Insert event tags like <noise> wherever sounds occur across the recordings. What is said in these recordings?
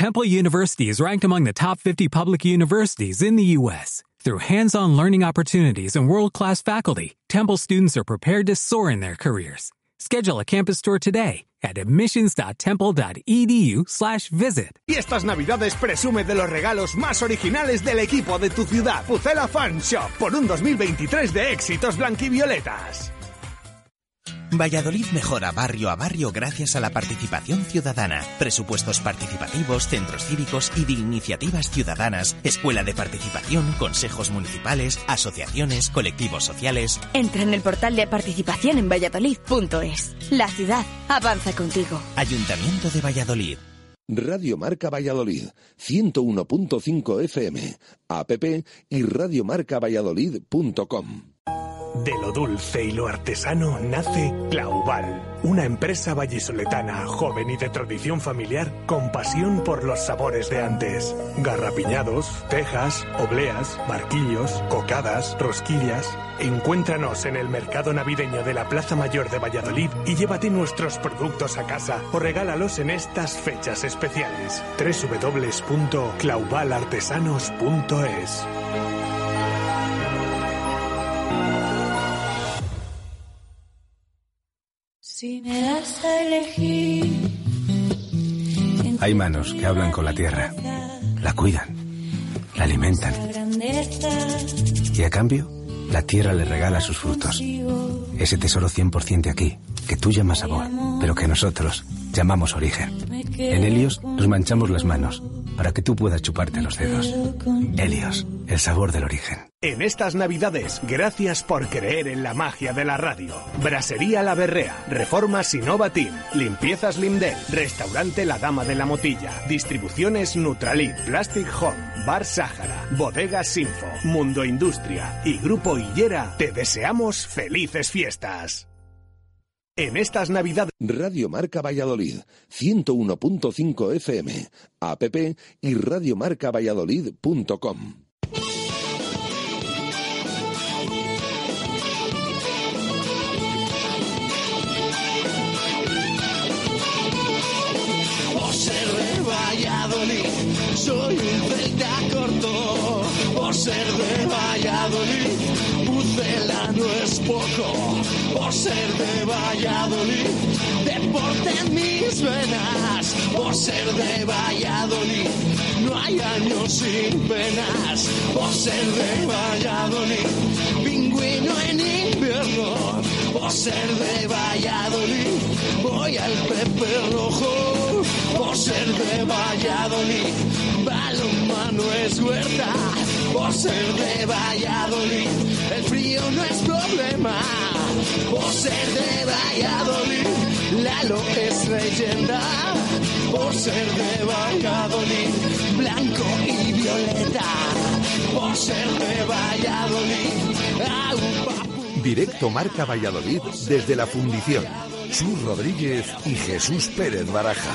Temple University is ranked among the top 50 public universities in the U.S. Through hands-on learning opportunities and world-class faculty, Temple students are prepared to soar in their careers. Schedule a campus tour today at admissions.temple.edu/visit. Y estas navidades presume de los regalos más originales del equipo de tu ciudad. Pucela Fan Shop por un 2023 de éxitos blanquivioletas. Valladolid mejora barrio a barrio gracias a la participación ciudadana, presupuestos participativos, centros cívicos y de iniciativas ciudadanas, escuela de participación, consejos municipales, asociaciones, colectivos sociales. Entra en el portal de participación en valladolid.es. La ciudad avanza contigo. Ayuntamiento de Valladolid. Radio Marca Valladolid, 101.5 FM, app y radiomarcavalladolid.com. De lo dulce y lo artesano nace Clauval, una empresa vallisoletana, joven y de tradición familiar, con pasión por los sabores de antes. Garrapiñados, tejas, obleas, barquillos, cocadas, rosquillas. Encuéntranos en el mercado navideño de la Plaza Mayor de Valladolid y llévate nuestros productos a casa o regálalos en estas fechas especiales. www.clauvalartesanos.es Si me das a elegir. Hay manos que hablan con la tierra, la cuidan, la alimentan. Y a cambio, la tierra le regala sus frutos. Ese tesoro 100% de aquí, que tú llamas sabor, pero que nosotros llamamos origen. En Helios nos manchamos las manos para que tú puedas chuparte los dedos. Helios, el sabor del origen. En estas Navidades, gracias por creer en la magia de la radio. Brasería La Berrea, Reformas Innova Team, Limpiezas Lindel, Restaurante La Dama de la Motilla, Distribuciones Nutralit, Plastic Home, Bar Sáhara, Bodegas Sinfo, Mundo Industria y Grupo Hillera, te deseamos felices fiestas. En estas Navidades. Radio Marca Valladolid, 101.5 FM, app y radiomarcavalladolid.com. Por ser de Valladolid, soy un celta corto. Por ser de Valladolid, Pucela no es poco. Por ser de Valladolid, deporte en mis venas. Por ser de Valladolid, no hay años sin penas. Por ser de Valladolid, pingüino en invierno. Por ser de Valladolid, voy al Pepe Rojo. Por ser de Valladolid, balonmano es huerta. Por ser de Valladolid, el frío no es problema. Por ser de Valladolid, Lalo es leyenda. Por ser de Valladolid, blanco y violeta. Por ser de Valladolid, Directo Marca Valladolid desde la fundición. Chus Rodríguez y Jesús Pérez Baraja.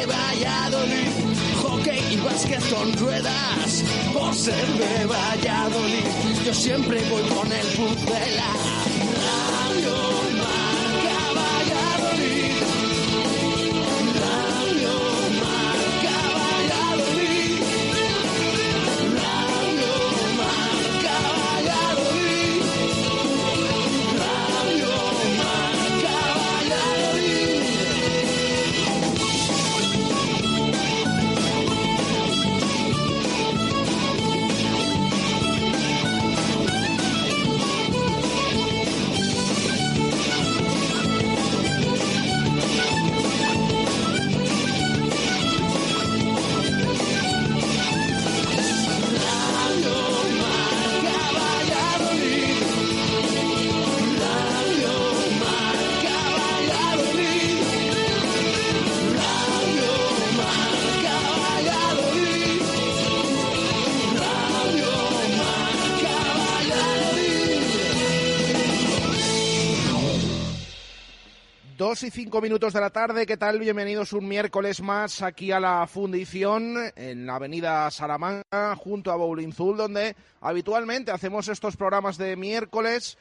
básquet con ruedas. Por ser de Valladolid, yo siempre voy con el pucela. Y cinco minutos de la tarde, ¿qué tal? Bienvenidos un miércoles más aquí a la Fundición en la avenida Salamanca, junto a Boulinzul, donde habitualmente hacemos estos programas de miércoles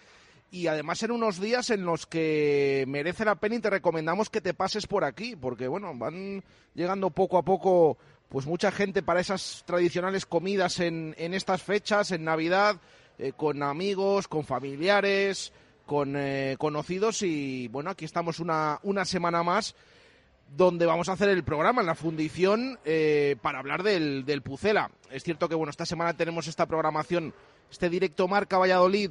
y además en unos días en los que merece la pena y te recomendamos que te pases por aquí, porque bueno, van llegando poco a poco pues mucha gente para esas tradicionales comidas en, en estas fechas, en Navidad, eh, con amigos, con familiares, con eh, conocidos y bueno, aquí estamos una, una semana más donde vamos a hacer el programa en la fundición eh, para hablar del, del Pucela. Es cierto que bueno, esta semana tenemos esta programación, este directo Marca Valladolid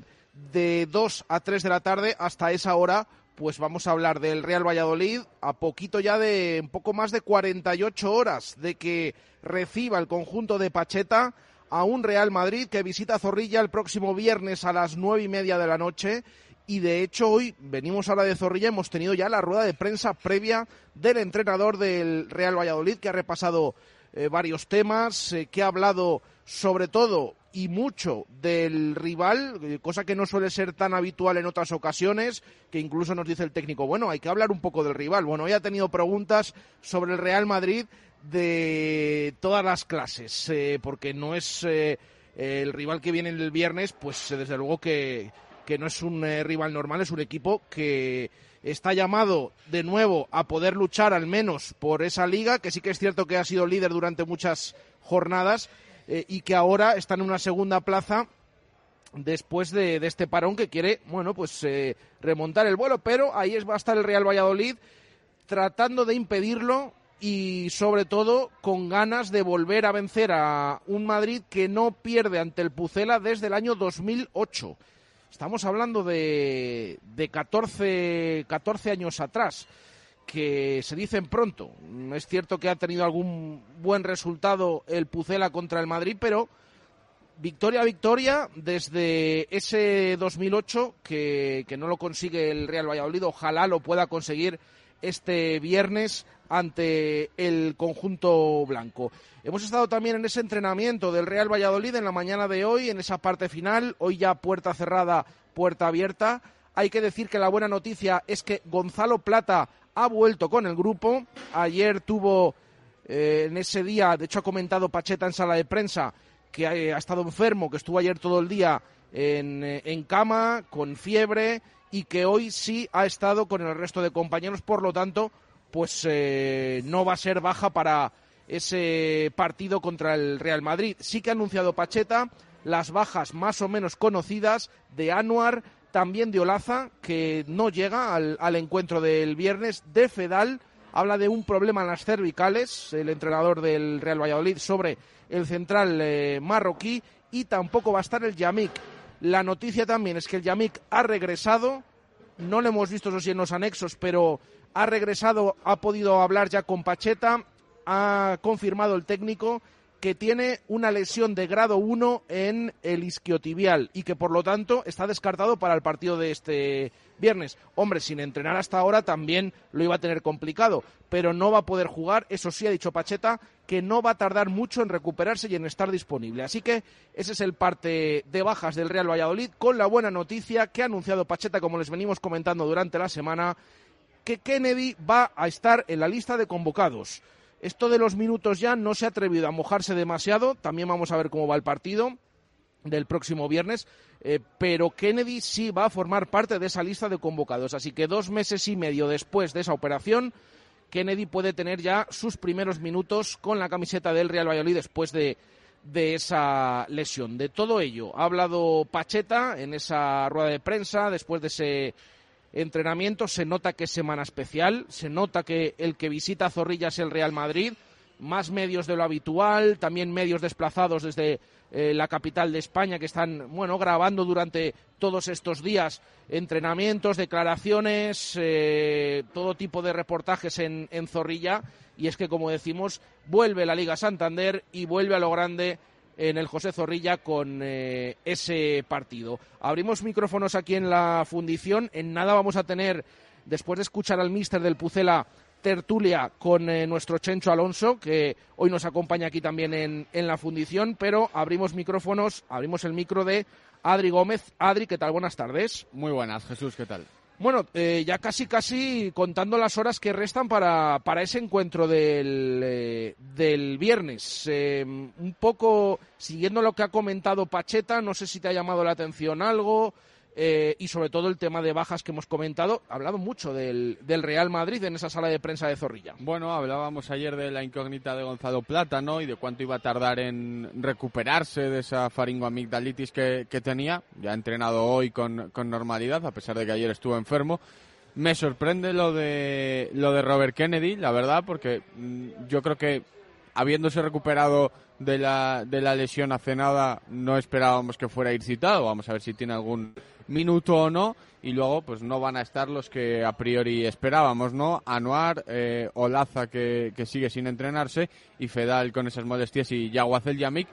de 2 a 3 de la tarde hasta esa hora pues vamos a hablar del Real Valladolid a poquito ya de un poco más de 48 horas de que reciba el conjunto de Pacheta a un Real Madrid que visita Zorrilla el próximo viernes a las nueve y media de la noche y de hecho hoy venimos a la de Zorrilla, hemos tenido ya la rueda de prensa previa del entrenador del Real Valladolid que ha repasado eh, varios temas, eh, que ha hablado sobre todo y mucho del rival, eh, cosa que no suele ser tan habitual en otras ocasiones, que incluso nos dice el técnico, bueno, hay que hablar un poco del rival. Bueno, hoy ha tenido preguntas sobre el Real Madrid de todas las clases, porque no es el rival que viene el viernes, pues desde luego que que no es un eh, rival normal, es un equipo que está llamado de nuevo a poder luchar al menos por esa liga, que sí que es cierto que ha sido líder durante muchas jornadas eh, y que ahora está en una segunda plaza después de, este parón que quiere, bueno, pues eh, remontar el vuelo, pero ahí es, va a estar el Real Valladolid tratando de impedirlo y sobre todo con ganas de volver a vencer a un Madrid que no pierde ante el Pucela desde el año 2008. Estamos hablando de, de 14, 14 años atrás, que se dicen pronto. Es cierto que ha tenido algún buen resultado el Pucela contra el Madrid, pero victoria a victoria desde ese 2008 que, que no lo consigue el Real Valladolid. Ojalá lo pueda conseguir este viernes ante el conjunto blanco. Hemos estado también en ese entrenamiento del Real Valladolid en la mañana de hoy, en esa parte final, hoy ya puerta cerrada, puerta abierta. Hay que decir que la buena noticia es que Gonzalo Plata ha vuelto con el grupo. Ayer tuvo eh, en ese día, de hecho ha comentado Pacheta en sala de prensa, que ha, estado enfermo, que estuvo ayer todo el día eh, en cama, con fiebre, y que hoy sí ha estado con el resto de compañeros, por lo tanto, pues eh, no va a ser baja para ese partido contra el Real Madrid. Sí que ha anunciado Pacheta las bajas más o menos conocidas de Anuar, también de Olaza, que no llega al, encuentro del viernes, de Fedal, habla de un problema en las cervicales, el entrenador del Real Valladolid, sobre el central eh, marroquí, y tampoco va a estar el Yamik. La noticia también es que el Yamik ha regresado, no lo hemos visto eso sí en los anexos, pero ha regresado, ha podido hablar ya con Pacheta, ha confirmado el técnico que tiene una lesión de grado 1 en el isquiotibial y que por lo tanto está descartado para el partido de este viernes. Hombre, sin entrenar hasta ahora también lo iba a tener complicado, pero no va a poder jugar. Eso sí ha dicho Pacheta que no va a tardar mucho en recuperarse y en estar disponible. Así que ese es el parte de bajas del Real Valladolid con la buena noticia que ha anunciado Pacheta, como les venimos comentando durante la semana, que Kennedy va a estar en la lista de convocados. Esto de los minutos ya no se ha atrevido a mojarse demasiado. También vamos a ver cómo va el partido del próximo viernes, eh, pero Kennedy sí va a formar parte de esa lista de convocados. Así que dos meses y medio después de esa operación, Kennedy puede tener ya sus primeros minutos con la camiseta del Real Valladolid después de, de esa lesión. De todo ello ha hablado Pacheta en esa rueda de prensa después de ese entrenamiento, se nota que es semana especial, se nota que el que visita Zorrilla es el Real Madrid, más medios de lo habitual, también medios desplazados desde eh, la capital de España que están, bueno, grabando durante todos estos días entrenamientos, declaraciones, eh, todo tipo de reportajes en, en Zorrilla. Y es que, como decimos, vuelve la Liga Santander y vuelve a lo grande en el José Zorrilla con eh, ese partido. Abrimos micrófonos aquí en la fundición. En nada vamos a tener, después de escuchar al míster del Pucela, tertulia con eh, nuestro Chencho Alonso, que hoy nos acompaña aquí también en, en, la fundición, pero abrimos micrófonos, abrimos el micro de Adri Gómez. Adri, ¿qué tal? Buenas tardes. Muy buenas, Jesús, ¿qué tal? Bueno, eh, ya casi casi contando las horas que restan para, para ese encuentro del, eh, del viernes. Eh, un poco siguiendo lo que ha comentado Pacheta, no sé si te ha llamado la atención algo. Eh, y sobre todo el tema de bajas que hemos comentado. Ha hablado mucho del, del, Real Madrid en esa sala de prensa de Zorrilla. Bueno, hablábamos ayer de la incógnita de Gonzalo Plata, ¿no? Y de cuánto iba a tardar en recuperarse de esa faringoamigdalitis que, que tenía. Ya ha entrenado hoy con, con normalidad, a pesar de que ayer estuvo enfermo. Me sorprende lo de, lo de Robert Kennedy, la verdad, porque mm, yo creo que habiéndose recuperado de la, de la lesión hace nada, no esperábamos que fuera a ir citado. Vamos a ver si tiene algún minuto o no. Y luego, pues no van a estar los que a priori esperábamos, ¿no? Anuar, eh, Olaza, que, que, sigue sin entrenarse, y Fedal con esas molestias, y Yaguacel Yamik,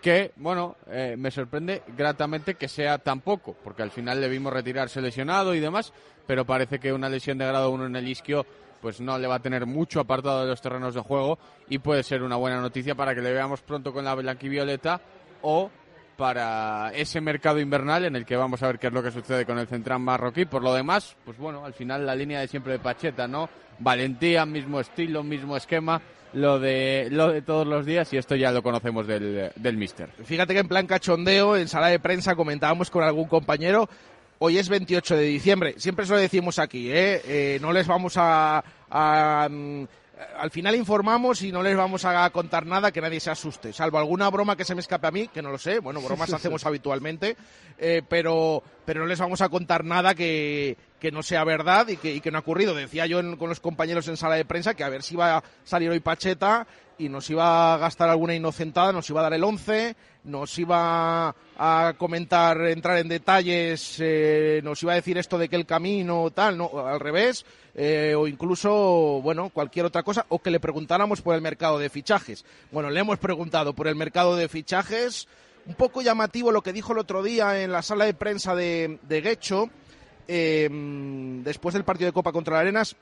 que, bueno, eh, me sorprende gratamente que sea tan poco, porque al final le vimos retirarse lesionado y demás, pero parece que una lesión de grado 1 en el isquio pues no le va a tener mucho apartado de los terrenos de juego y puede ser una buena noticia para que le veamos pronto con la blanquivioleta o para ese mercado invernal en el que vamos a ver qué es lo que sucede con el central marroquí. Por lo demás, pues bueno, al final la línea de siempre de Pacheta, ¿no? Valentía, mismo estilo, mismo esquema, lo de, lo de todos los días y esto ya lo conocemos del, del Mister. Fíjate que en plan cachondeo, en sala de prensa comentábamos con algún compañero, hoy es 28 de diciembre, siempre eso lo decimos aquí, ¿eh? eh no les vamos a, a al final informamos y no les vamos a contar nada que nadie se asuste, salvo alguna broma que se me escape a mí, que no lo sé, bueno, bromas <laughs> hacemos habitualmente, eh, pero, pero no les vamos a contar nada que, que no sea verdad y que, y que no ha ocurrido. Decía yo en, con los compañeros en sala de prensa que a ver si iba a salir hoy Pacheta y nos iba a gastar alguna inocentada, nos iba a dar el 11, nos iba a comentar, entrar en detalles, eh, nos iba a decir esto de que el camino tal, no, al revés, eh, o incluso, bueno, cualquier otra cosa, o que le preguntáramos por el mercado de fichajes. Bueno, le hemos preguntado por el mercado de fichajes, un poco llamativo lo que dijo el otro día en la sala de prensa de, de Guecho, eh, después del partido de Copa contra la Arenas,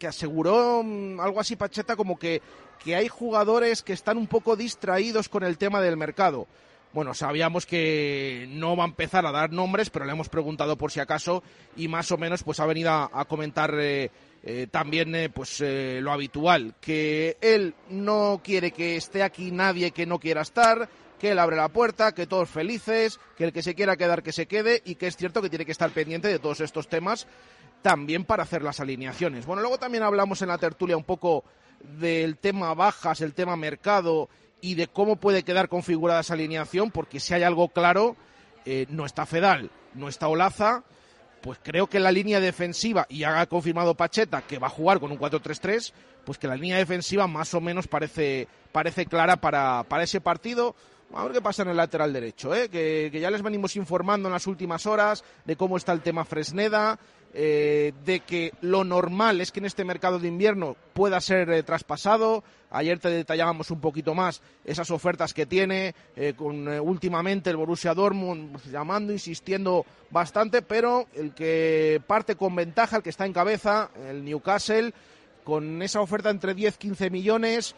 que aseguró mm, algo así Pacheta como que, que hay jugadores que están un poco distraídos con el tema del mercado. Bueno, sabíamos que no va a empezar a dar nombres, pero le hemos preguntado por si acaso y más o menos pues ha venido a, comentar eh, eh, también eh, pues lo habitual, que él no quiere que esté aquí nadie que no quiera estar, que él abre la puerta, que todos felices, que el que se quiera quedar que se quede y que es cierto que tiene que estar pendiente de todos estos temas también para hacer las alineaciones. Bueno, luego también hablamos en la tertulia un poco del tema bajas, el tema mercado y de cómo puede quedar configurada esa alineación, porque si hay algo claro, eh, no está Fedal, no está Olaza, pues creo que la línea defensiva, y ha confirmado Pacheta que va a jugar con un 4-3-3, pues que la línea defensiva más o menos parece, parece clara para, para ese partido. A ver qué pasa en el lateral derecho, ¿eh? que, que ya les venimos informando en las últimas horas de cómo está el tema Fresneda, eh, de que lo normal es que en este mercado de invierno pueda ser eh, traspasado. Ayer te detallábamos un poquito más esas ofertas que tiene, eh, con últimamente el Borussia Dortmund llamando, insistiendo bastante, pero el que parte con ventaja, el que está en cabeza, el Newcastle, con esa oferta entre 10-15 millones,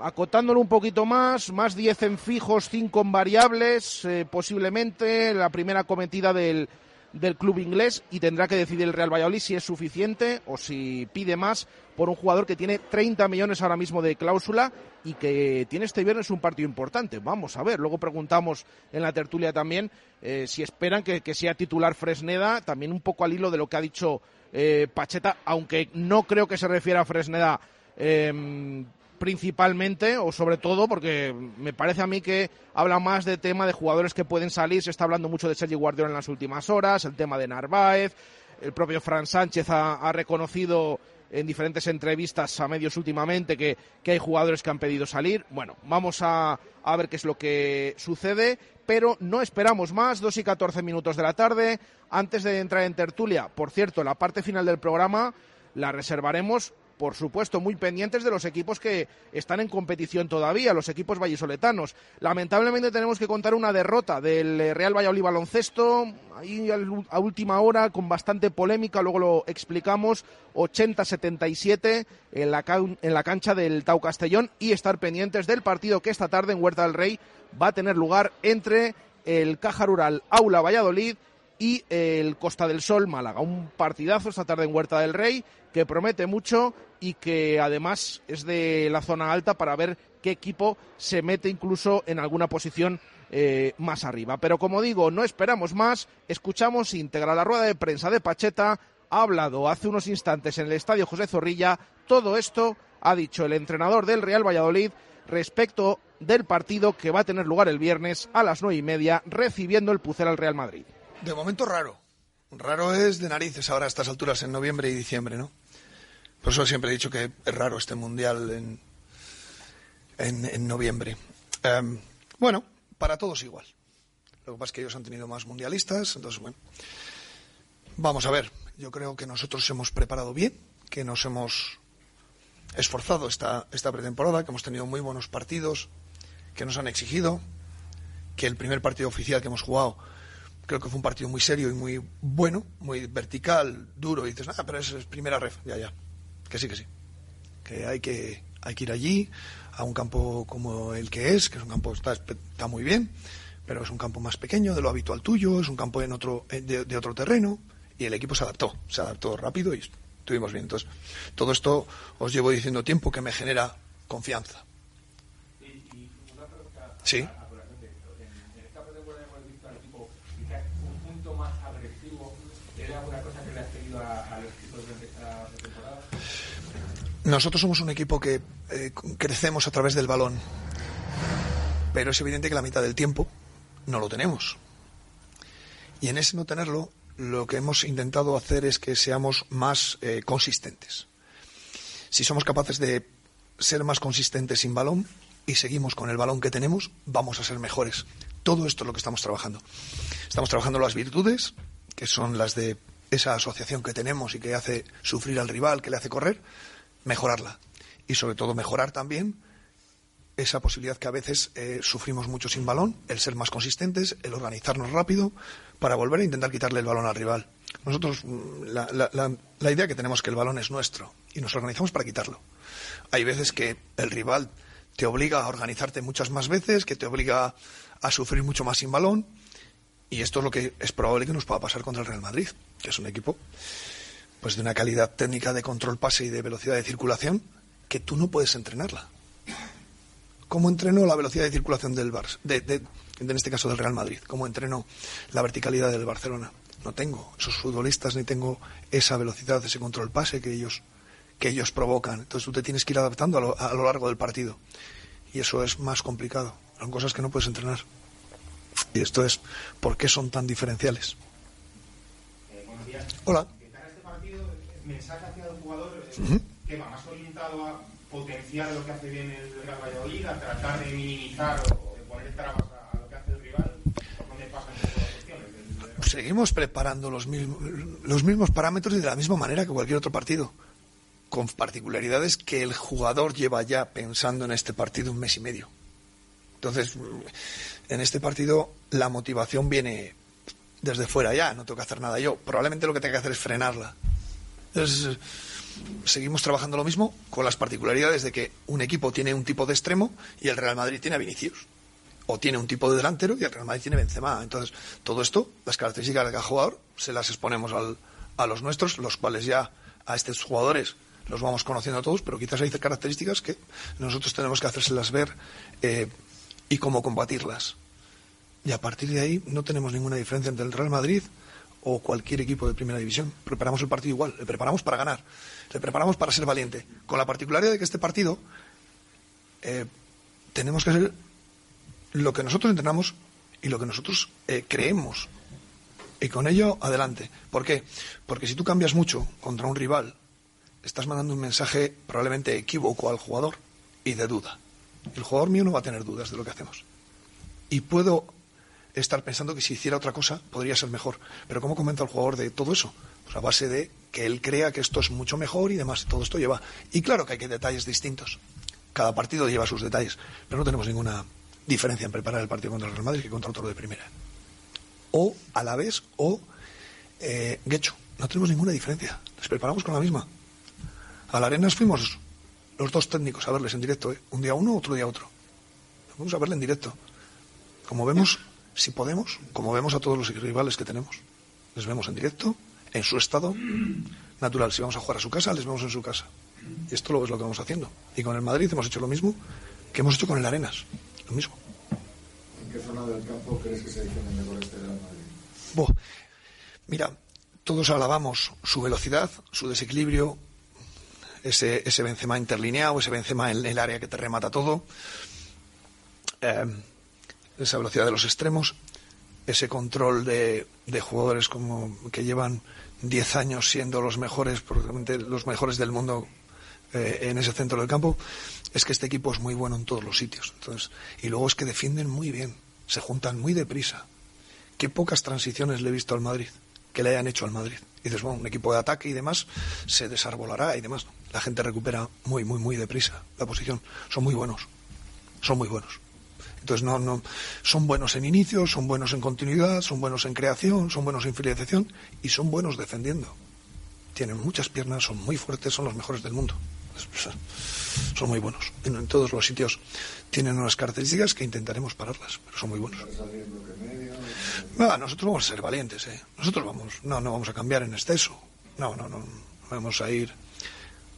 acotándolo un poquito más, más 10 en fijos, 5 en variables, posiblemente la primera cometida del del club inglés y tendrá que decidir el Real Valladolid si es suficiente o si pide más por un jugador que tiene 30 millones ahora mismo de cláusula y que tiene este viernes un partido importante. Vamos a ver, luego preguntamos en la tertulia también eh, si esperan que, sea titular Fresneda, también un poco al hilo de lo que ha dicho eh, Pacheta, aunque no creo que se refiera a Fresneda eh, principalmente o sobre todo porque me parece a mí que habla más de tema de jugadores que pueden salir, se está hablando mucho de Sergi Guardiola en las últimas horas, el tema de Narváez, el propio Fran Sánchez ha, reconocido en diferentes entrevistas a medios últimamente que, que, hay jugadores que han pedido salir. Bueno, vamos a, a, ver qué es lo que sucede, pero no esperamos más, dos y catorce minutos de la tarde, antes de entrar en tertulia. Por cierto, la parte final del programa la reservaremos por supuesto, muy pendientes de los equipos que están en competición todavía, los equipos vallisoletanos. Lamentablemente tenemos que contar una derrota del eh, Real Valladolid Baloncesto, ahí a última hora, con bastante polémica, luego lo explicamos, 80-77 en la, en la cancha del Tau Castellón y estar pendientes del partido que esta tarde en Huerta del Rey va a tener lugar entre el Caja Rural Aula Valladolid y el Costa del Sol Málaga. Un partidazo esta tarde en Huerta del Rey que promete mucho y que además es de la zona alta para ver qué equipo se mete incluso en alguna posición eh, más arriba. Pero como digo, no esperamos más, escuchamos íntegra la rueda de prensa de Pacheta, ha hablado hace unos instantes en el estadio José Zorrilla, todo esto ha dicho el entrenador del Real Valladolid respecto del partido que va a tener lugar el viernes a las nueve y media, recibiendo el Pucel al Real Madrid. De momento raro. Raro es de narices ahora a estas alturas, en noviembre y diciembre, ¿no? Por eso siempre he dicho que es raro este mundial en, en, noviembre. Em, bueno, para todos igual. Lo que pasa es que ellos han tenido más mundialistas, entonces, bueno. Vamos a ver, yo creo que nosotros hemos preparado bien, que nos hemos esforzado esta, esta pretemporada, que hemos tenido muy buenos partidos, que nos han exigido, que el primer partido oficial que hemos jugado creo que fue un partido muy serio y muy bueno, muy vertical, duro, y dices, ah, pero es, primera ref, ya, ya, que sí, que sí, que hay que, hay que ir allí, a un campo como el que es, que es un campo está, está muy bien, pero es un campo más pequeño de lo habitual tuyo, es un campo en otro, de otro terreno, y el equipo se adaptó, se adaptó rápido y estuvimos bien. Entonces, todo esto os llevo diciendo tiempo que me genera confianza. Sí. Nosotros somos un equipo que eh, crecemos a través del balón, pero es evidente que la mitad del tiempo no lo tenemos. Y en ese no tenerlo lo que hemos intentado hacer es que seamos más eh, consistentes. Si somos capaces de ser más consistentes sin balón y seguimos con el balón que tenemos, vamos a ser mejores. Todo esto es lo que estamos trabajando. Estamos trabajando las virtudes, que son las de esa asociación que tenemos y que hace sufrir al rival, que le hace correr, mejorarla. Y sobre todo mejorar también esa posibilidad que a veces eh, sufrimos mucho sin balón, el ser más consistentes, el organizarnos rápido para volver a intentar quitarle el balón al rival. Nosotros, mm, la, idea que tenemos es que el balón es nuestro y nos organizamos para quitarlo. Hay veces que el rival te obliga a organizarte muchas más veces, que te obliga a sufrir mucho más sin balón, y esto es lo que es probable que nos pueda pasar contra el Real Madrid, que es un equipo pues de una calidad técnica de control pase y de velocidad de circulación que tú no puedes entrenarla. ¿Cómo entrenó la velocidad de circulación del Bar de, en este caso del Real Madrid? ¿Cómo entrenó la verticalidad del Barcelona? No tengo esos futbolistas ni tengo esa velocidad, ese control pase que ellos, que ellos provocan. Entonces tú te tienes que ir adaptando a lo, largo del partido. Y eso es más complicado. Son cosas que no puedes entrenar. Y esto es por qué son tan diferenciales. Eh. Hola. Mensaje hacia el jugador que va más orientado a potenciar lo que hace bien el Real Valladolid, a tratar de minimizar o de poner trabas a, lo que hace el rival? ¿Por dónde pasan todas las cuestiones? Seguimos preparando los mismos, los mismos parámetros y de la misma manera que cualquier otro partido, con particularidades que el jugador lleva ya pensando en este partido un mes y medio. Entonces, en este partido la motivación viene desde fuera ya, no tengo que hacer nada yo. Probablemente lo que tenga que hacer es frenarla. Entonces, seguimos trabajando lo mismo con las particularidades de que un equipo tiene un tipo de extremo y el Real Madrid tiene a Vinicius. O tiene un tipo de delantero y el Real Madrid tiene Benzema. Entonces, todo esto, las características de cada jugador, se las exponemos al, a los nuestros, los cuales ya a estos jugadores los vamos conociendo a todos, pero quizás hay características que nosotros tenemos que hacérselas ver eh, y cómo combatirlas. Y a partir de ahí no tenemos ninguna diferencia entre el Real Madrid o cualquier equipo de primera división. Preparamos el partido igual, le preparamos para ganar, le preparamos para ser valiente. Con la particularidad de que este partido eh, tenemos que hacer lo que nosotros entrenamos y lo que nosotros eh, creemos. Y con ello, adelante. ¿Por qué? Porque si tú cambias mucho contra un rival, estás mandando un mensaje probablemente equívoco al jugador y de duda. El jugador mío no va a tener dudas de lo que hacemos. Y puedo estar pensando que si hiciera otra cosa podría ser mejor. Pero ¿cómo comenta el jugador de todo eso? Pues a base de que él crea que esto es mucho mejor y demás. Todo esto lleva. Y claro que hay que detalles distintos. Cada partido lleva sus detalles. Pero no tenemos ninguna diferencia en preparar el partido contra el Real Madrid que contra otro de primera. O a la vez, o eh, Guecho. No tenemos ninguna diferencia. Les preparamos con la misma. A la Arenas fuimos los dos técnicos a verles en directo. ¿eh? Un día uno, otro día otro. Vamos a verle en directo. Como vemos, si podemos, como vemos a todos los rivales que tenemos. les vemos en directo, en su estado natural. Si vamos a jugar a su casa, les vemos en su casa. Y esto es lo que vamos haciendo. Y con el Madrid hemos hecho lo mismo que hemos hecho con el Arenas. Lo mismo. ¿En qué zona del campo crees que se mejor este Real Madrid? Bo, mira, todos alabamos su velocidad, su desequilibrio, ese, ese Benzema interlineado, ese Benzema en el área que te remata todo, eh, esa velocidad de los extremos, ese control de, de jugadores como que llevan 10 años siendo los mejores, probablemente los mejores del mundo eh, en ese centro del campo, es que este equipo es muy bueno en todos los sitios. Entonces, y luego es que defienden muy bien, se juntan muy deprisa. Qué pocas transiciones le he visto al Madrid, que le hayan hecho al Madrid. Y dices, bueno, un equipo de ataque y demás se desarbolará y demás. La gente recupera muy, muy, muy deprisa la posición. Son muy buenos. Son muy buenos. Entonces, no, no, son buenos en inicio, son buenos en continuidad, son buenos en creación, son buenos en finalización y son buenos defendiendo. Tienen muchas piernas, son muy fuertes, son los mejores del mundo. <laughs> Son muy buenos. En, todos los sitios tienen unas características que intentaremos pararlas, pero son muy buenos. No, nosotros vamos a ser valientes, ¿eh? Nosotros vamos, no, no vamos a cambiar en exceso. No, no, no. Vamos a ir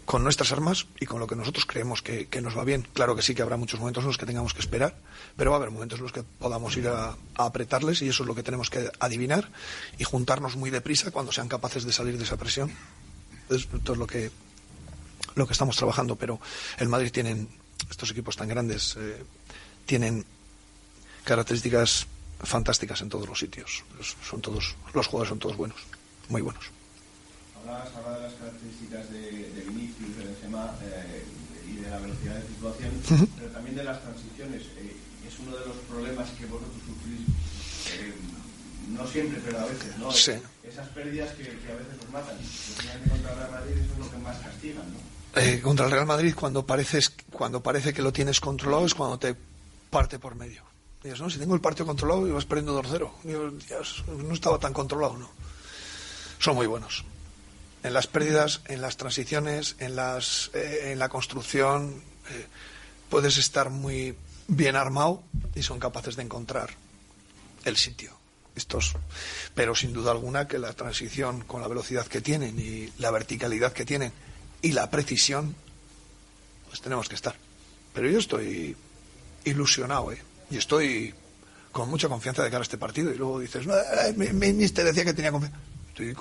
con nuestras armas y con lo que nosotros creemos que, nos va bien. Claro que sí que habrá muchos momentos en los que tengamos que esperar, pero va a haber momentos en los que podamos ir a, apretarles y eso es lo que tenemos que adivinar y juntarnos muy deprisa cuando sean capaces de salir de esa presión. Es lo que, lo que estamos trabajando, pero el Madrid tienen, estos equipos tan grandes, eh, tienen características fantásticas en todos los sitios. Son todos, los jugadores son todos buenos, muy buenos. Hablabas ahora de las características de, de Vinicius, de Benzema eh, y de la velocidad de situación, uh <laughs> -huh. pero también de las transiciones. Eh, es uno de los problemas que vosotros sufrís, eh, no siempre, pero a veces, ¿no? Sí. Esas pérdidas que, que, a veces nos matan. Contra el Real Madrid eso es lo que más castigan, ¿no? Eh, contra el Real Madrid, cuando, pareces, cuando parece que lo tienes controlado, es cuando te parte por medio. Dices, no, si tengo el partido controlado y vas perdiendo 2-0. No estaba tan controlado, ¿no? Son muy buenos en las pérdidas, en las transiciones, en, las, eh, en la construcción, eh, puedes estar muy bien armado y son capaces de encontrar el sitio. Estos, pero sin duda alguna que la transición con la velocidad que tienen y la verticalidad que tienen y la precisión, pues tenemos que estar. Pero yo estoy ilusionado, ¿eh? Y estoy con mucha confianza de cara a este partido. Y luego dices, no, mi, mi, decía que tenía confianza. Estoy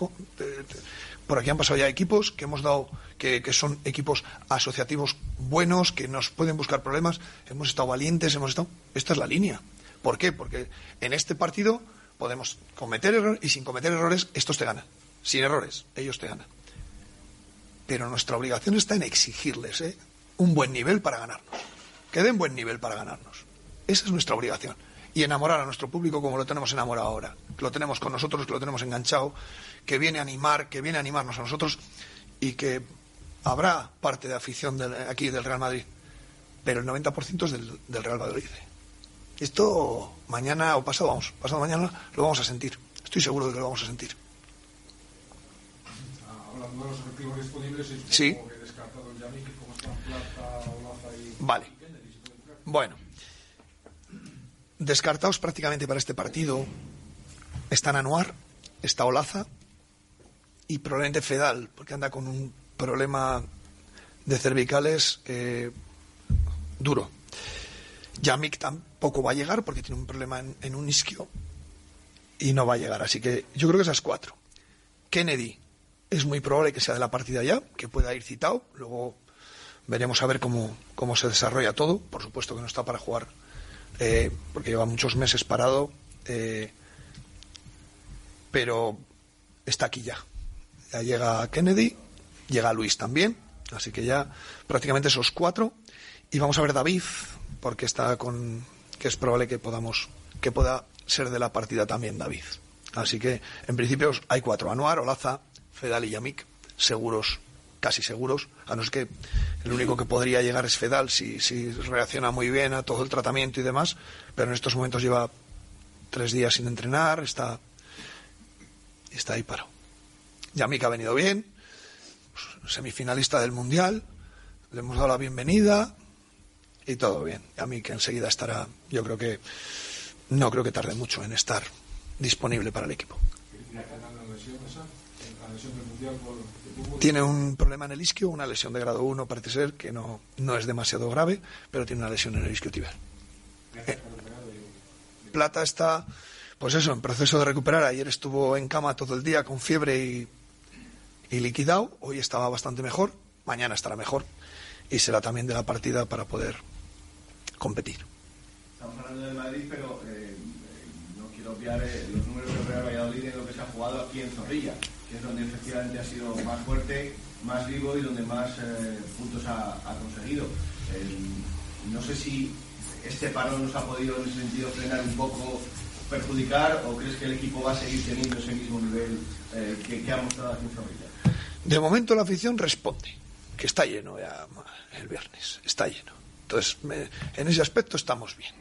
por aquí han pasado ya equipos que hemos dado, que, son equipos asociativos buenos, que nos pueden buscar problemas. Hemos estado valientes, hemos estado. Esta es la línea. ¿Por qué? Porque en este partido podemos cometer errores y sin cometer errores, estos te ganan. Sin errores, ellos te ganan. Pero nuestra obligación está en exigirles ¿eh? un buen nivel para ganarnos. Que den buen nivel para ganarnos. Esa es nuestra obligación. Y enamorar a nuestro público como lo tenemos enamorado ahora. Que lo tenemos con nosotros, que lo tenemos enganchado que viene a animar, que viene a animarnos a nosotros y que habrá parte de afición del, aquí del Real Madrid, pero el 90% es del, del, Real Madrid. Esto mañana o pasado, vamos, pasado mañana lo vamos a sentir. Estoy seguro de que lo vamos a sentir. Hablando de los efectivos disponibles, sí. que descartado el Yannick, como están Plata, Olaza y... Vale. Bueno. Descartados prácticamente para este partido están Anuar, está Olaza, y probablemente Fedal, porque anda con un problema de cervicales eh, duro. Yamik tampoco va a llegar porque tiene un problema en, un isquio y no va a llegar. Así que yo creo que esas cuatro. Kennedy es muy probable que sea de la partida ya, que pueda ir citado. Luego veremos a ver cómo, cómo se desarrolla todo. Por supuesto que no está para jugar eh, porque lleva muchos meses parado. Eh, pero está aquí ya ya llega Kennedy, llega Luis también, así que ya prácticamente esos cuatro. Y vamos a ver David, porque está con. que es probable que podamos. que pueda ser de la partida también David. Así que, en principio, hay cuatro: Anuar, Olaza, Fedal y Yamik, seguros, casi seguros, a no ser que el único que podría llegar es Fedal si, si reacciona muy bien a todo el tratamiento y demás, pero en estos momentos lleva tres días sin entrenar, está, está ahí parado. Yamik ha venido bien, semifinalista del Mundial, le hemos dado la bienvenida y todo bien. Yamik enseguida estará, yo creo que, no creo que tarde mucho en estar disponible para el equipo. que. Tiene un problema en el isquio, una lesión de grado 1 parece ser, que no, no es demasiado grave, pero tiene una lesión en el isquio tibial. Eh, Plata está, pues eso, en proceso de recuperar. Ayer estuvo en cama todo el día con fiebre y, y liquidado. Hoy estaba bastante mejor. Mañana estará mejor. Y será también de la partida para poder competir. Estamos hablando de Madrid, pero eh, eh, no quiero obviar eh, los números del Real Valladolid en lo que se ha jugado aquí en Zorrilla, que es donde efectivamente ha sido más fuerte, más vivo y donde más puntos ha, conseguido. No sé si este parón nos ha podido en ese sentido frenar un poco, perjudicar, o crees que el equipo va a seguir teniendo ese mismo nivel que, que ha mostrado aquí en Zorrilla. De momento la afición responde, que está lleno ya el viernes, está lleno. Entonces, me- en ese aspecto estamos bien.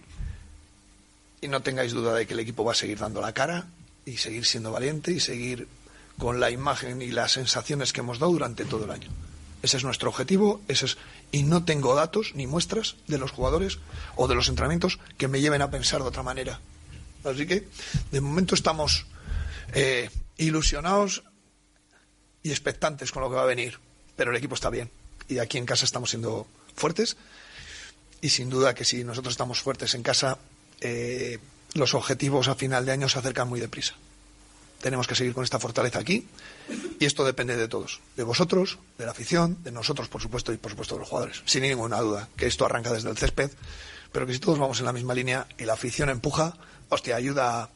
Y no tengáis duda de que el equipo va a seguir dando la cara y seguir siendo valiente y seguir con la imagen y las sensaciones que hemos dado durante todo el año. Ese es nuestro objetivo, ese es y no tengo datos ni muestras de los jugadores o de los entrenamientos que me lleven a pensar de otra manera. Así que, de momento estamos eh, ilusionados y expectantes con lo que va a venir. Pero el equipo está bien. Y aquí en casa estamos siendo fuertes. Y sin duda que si nosotros estamos fuertes en casa, eh, los objetivos a final de año se acercan muy deprisa. Tenemos que seguir con esta fortaleza aquí. Y esto depende de todos. De vosotros, de la afición, de nosotros, por supuesto, y por supuesto de los jugadores. Sin ninguna duda. Que esto arranca desde el césped. Pero que si todos vamos en la misma línea y la afición empuja, hostia, ayuda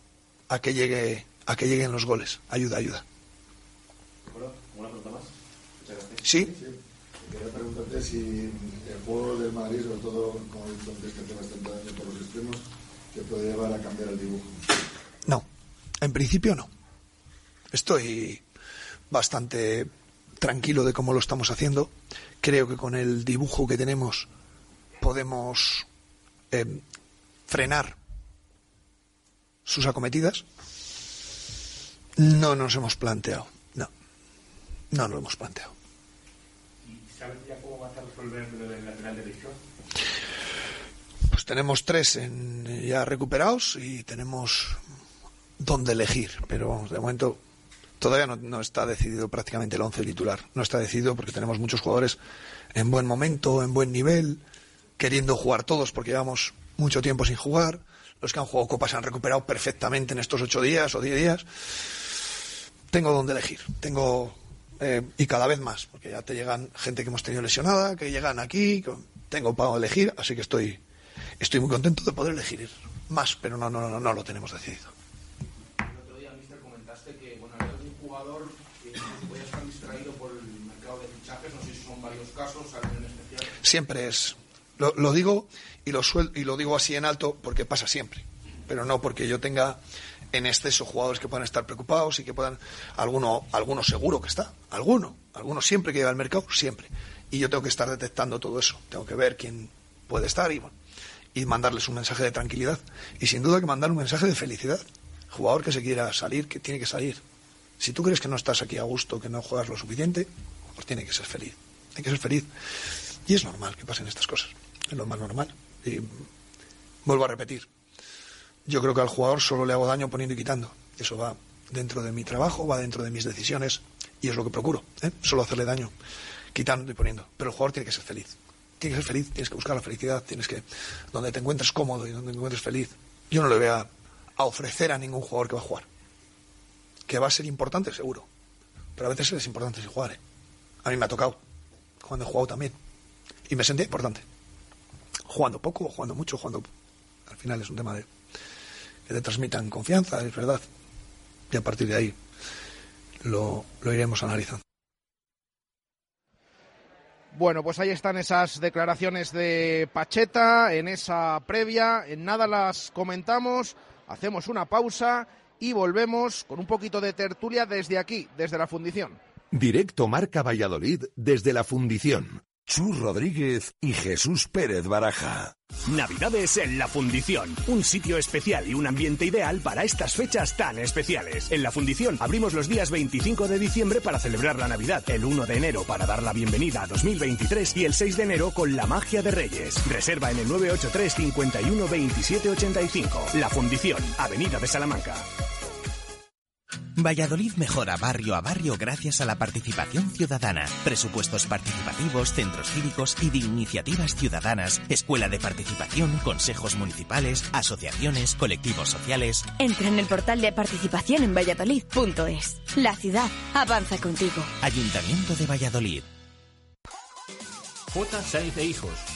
a, que llegue a que lleguen los goles. Ayuda, ayuda. Una pregunta más. Muchas gracias. Sí. Quería preguntarte si el juego del Madrid, sobre todo, como he dicho antes, que hace bastante daño por los extremos, te puede llevar a cambiar el dibujo. No, en principio no. Estoy bastante tranquilo de cómo lo estamos haciendo. Creo que con el dibujo que tenemos podemos eh, frenar sus acometidas. No nos hemos planteado. No, lo hemos planteado. ¿Y sabes ya cómo vas a resolver lo del lateral derecho? Pues tenemos tres en- ya recuperados y tenemos dónde elegir, pero de momento todavía no, no está decidido prácticamente el once titular. No está decidido porque tenemos muchos jugadores en buen momento, en buen nivel, queriendo jugar todos porque llevamos mucho tiempo sin jugar. Los que han jugado copas se han recuperado perfectamente en estos ocho días o diez días. Tengo dónde elegir. Tengo eh, y cada vez más, porque ya te llegan gente que hemos tenido lesionada, que llegan aquí, que tengo para elegir, así que estoy estoy muy contento de poder elegir más, pero no no no, no lo tenemos decidido. El otro día, mister, comentaste que bueno, había algún jugador que incluso podía estar distraído por el mercado de fichajes. No sé si son varios casos, alguien en especial. Siempre es lo, lo digo y lo suel- y lo digo así en alto porque pasa siempre, pero no porque yo tenga en exceso jugadores que puedan estar preocupados y que puedan alguno alguno seguro que está, alguno, alguno siempre que llega al mercado, siempre. Y yo tengo que estar detectando todo eso, tengo que ver quién puede estar y bueno, y mandarles un mensaje de tranquilidad y sin duda que mandar un mensaje de felicidad. Jugador que se quiera salir, que tiene que salir. Si tú crees que no estás aquí a gusto, que no juegas lo suficiente, pues tiene que ser feliz. Hay que ser feliz. Y es normal que pasen estas cosas. Es lo más normal. Y vuelvo a repetir. Yo creo que al jugador solo le hago daño poniendo y quitando. Eso va dentro de mi trabajo, va dentro de mis decisiones y es lo que procuro. ¿eh? Solo hacerle daño, quitando y poniendo. Pero el jugador tiene que ser feliz. Tiene que ser feliz, tienes que buscar la felicidad, tienes que. donde te encuentres cómodo y donde te encuentres feliz. Yo no le voy a, ofrecer a ningún jugador que va a jugar. Que va a ser importante, seguro. Pero a veces es importante sin jugar. ¿eh? A mí me ha tocado. Cuando he jugado también. Y me sentía importante. Jugando poco o jugando mucho, jugando. Al final es un tema de que te transmitan confianza, es verdad. Y a partir de ahí lo, lo iremos analizando. Bueno, pues ahí están esas declaraciones de Pacheta en esa previa. En nada las comentamos, hacemos una pausa y volvemos con un poquito de tertulia desde aquí, desde la fundición. Directo Marca Valladolid desde la Fundición. Chus Rodríguez y Jesús Pérez Baraja. Navidades en La Fundición, un sitio especial y un ambiente ideal para estas fechas tan especiales. En La Fundición abrimos los días 25 de diciembre para celebrar la Navidad, el 1 de enero para dar la bienvenida a 2023 y el 6 de enero con la magia de Reyes. Reserva en el 983 51 27 85. La Fundición, Avenida de Salamanca. Valladolid mejora barrio a barrio gracias a la participación ciudadana, presupuestos participativos, centros cívicos y de iniciativas ciudadanas, escuela de participación, consejos municipales, asociaciones, colectivos sociales. Entra en el portal de participación en valladolid.es. La ciudad avanza contigo. Ayuntamiento de Valladolid. J. Sainz e Hijos.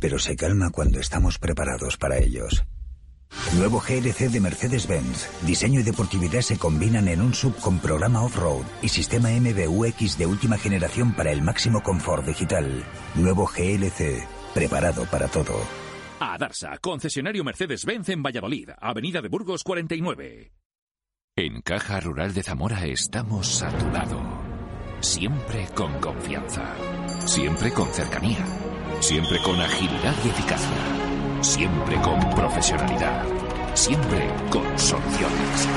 pero se calma cuando estamos preparados para ellos. Nuevo GLC de Mercedes-Benz. Diseño y deportividad se combinan en un sub con programa off-road y sistema MBUX de última generación para el máximo confort digital. Nuevo GLC, preparado para todo. A Darsa, concesionario Mercedes-Benz en Valladolid, Avenida de Burgos 49. En Caja Rural de Zamora estamos a tu lado. Siempre con confianza. Siempre con cercanía. Siempre con agilidad y eficacia. Siempre con profesionalidad. Siempre con soluciones.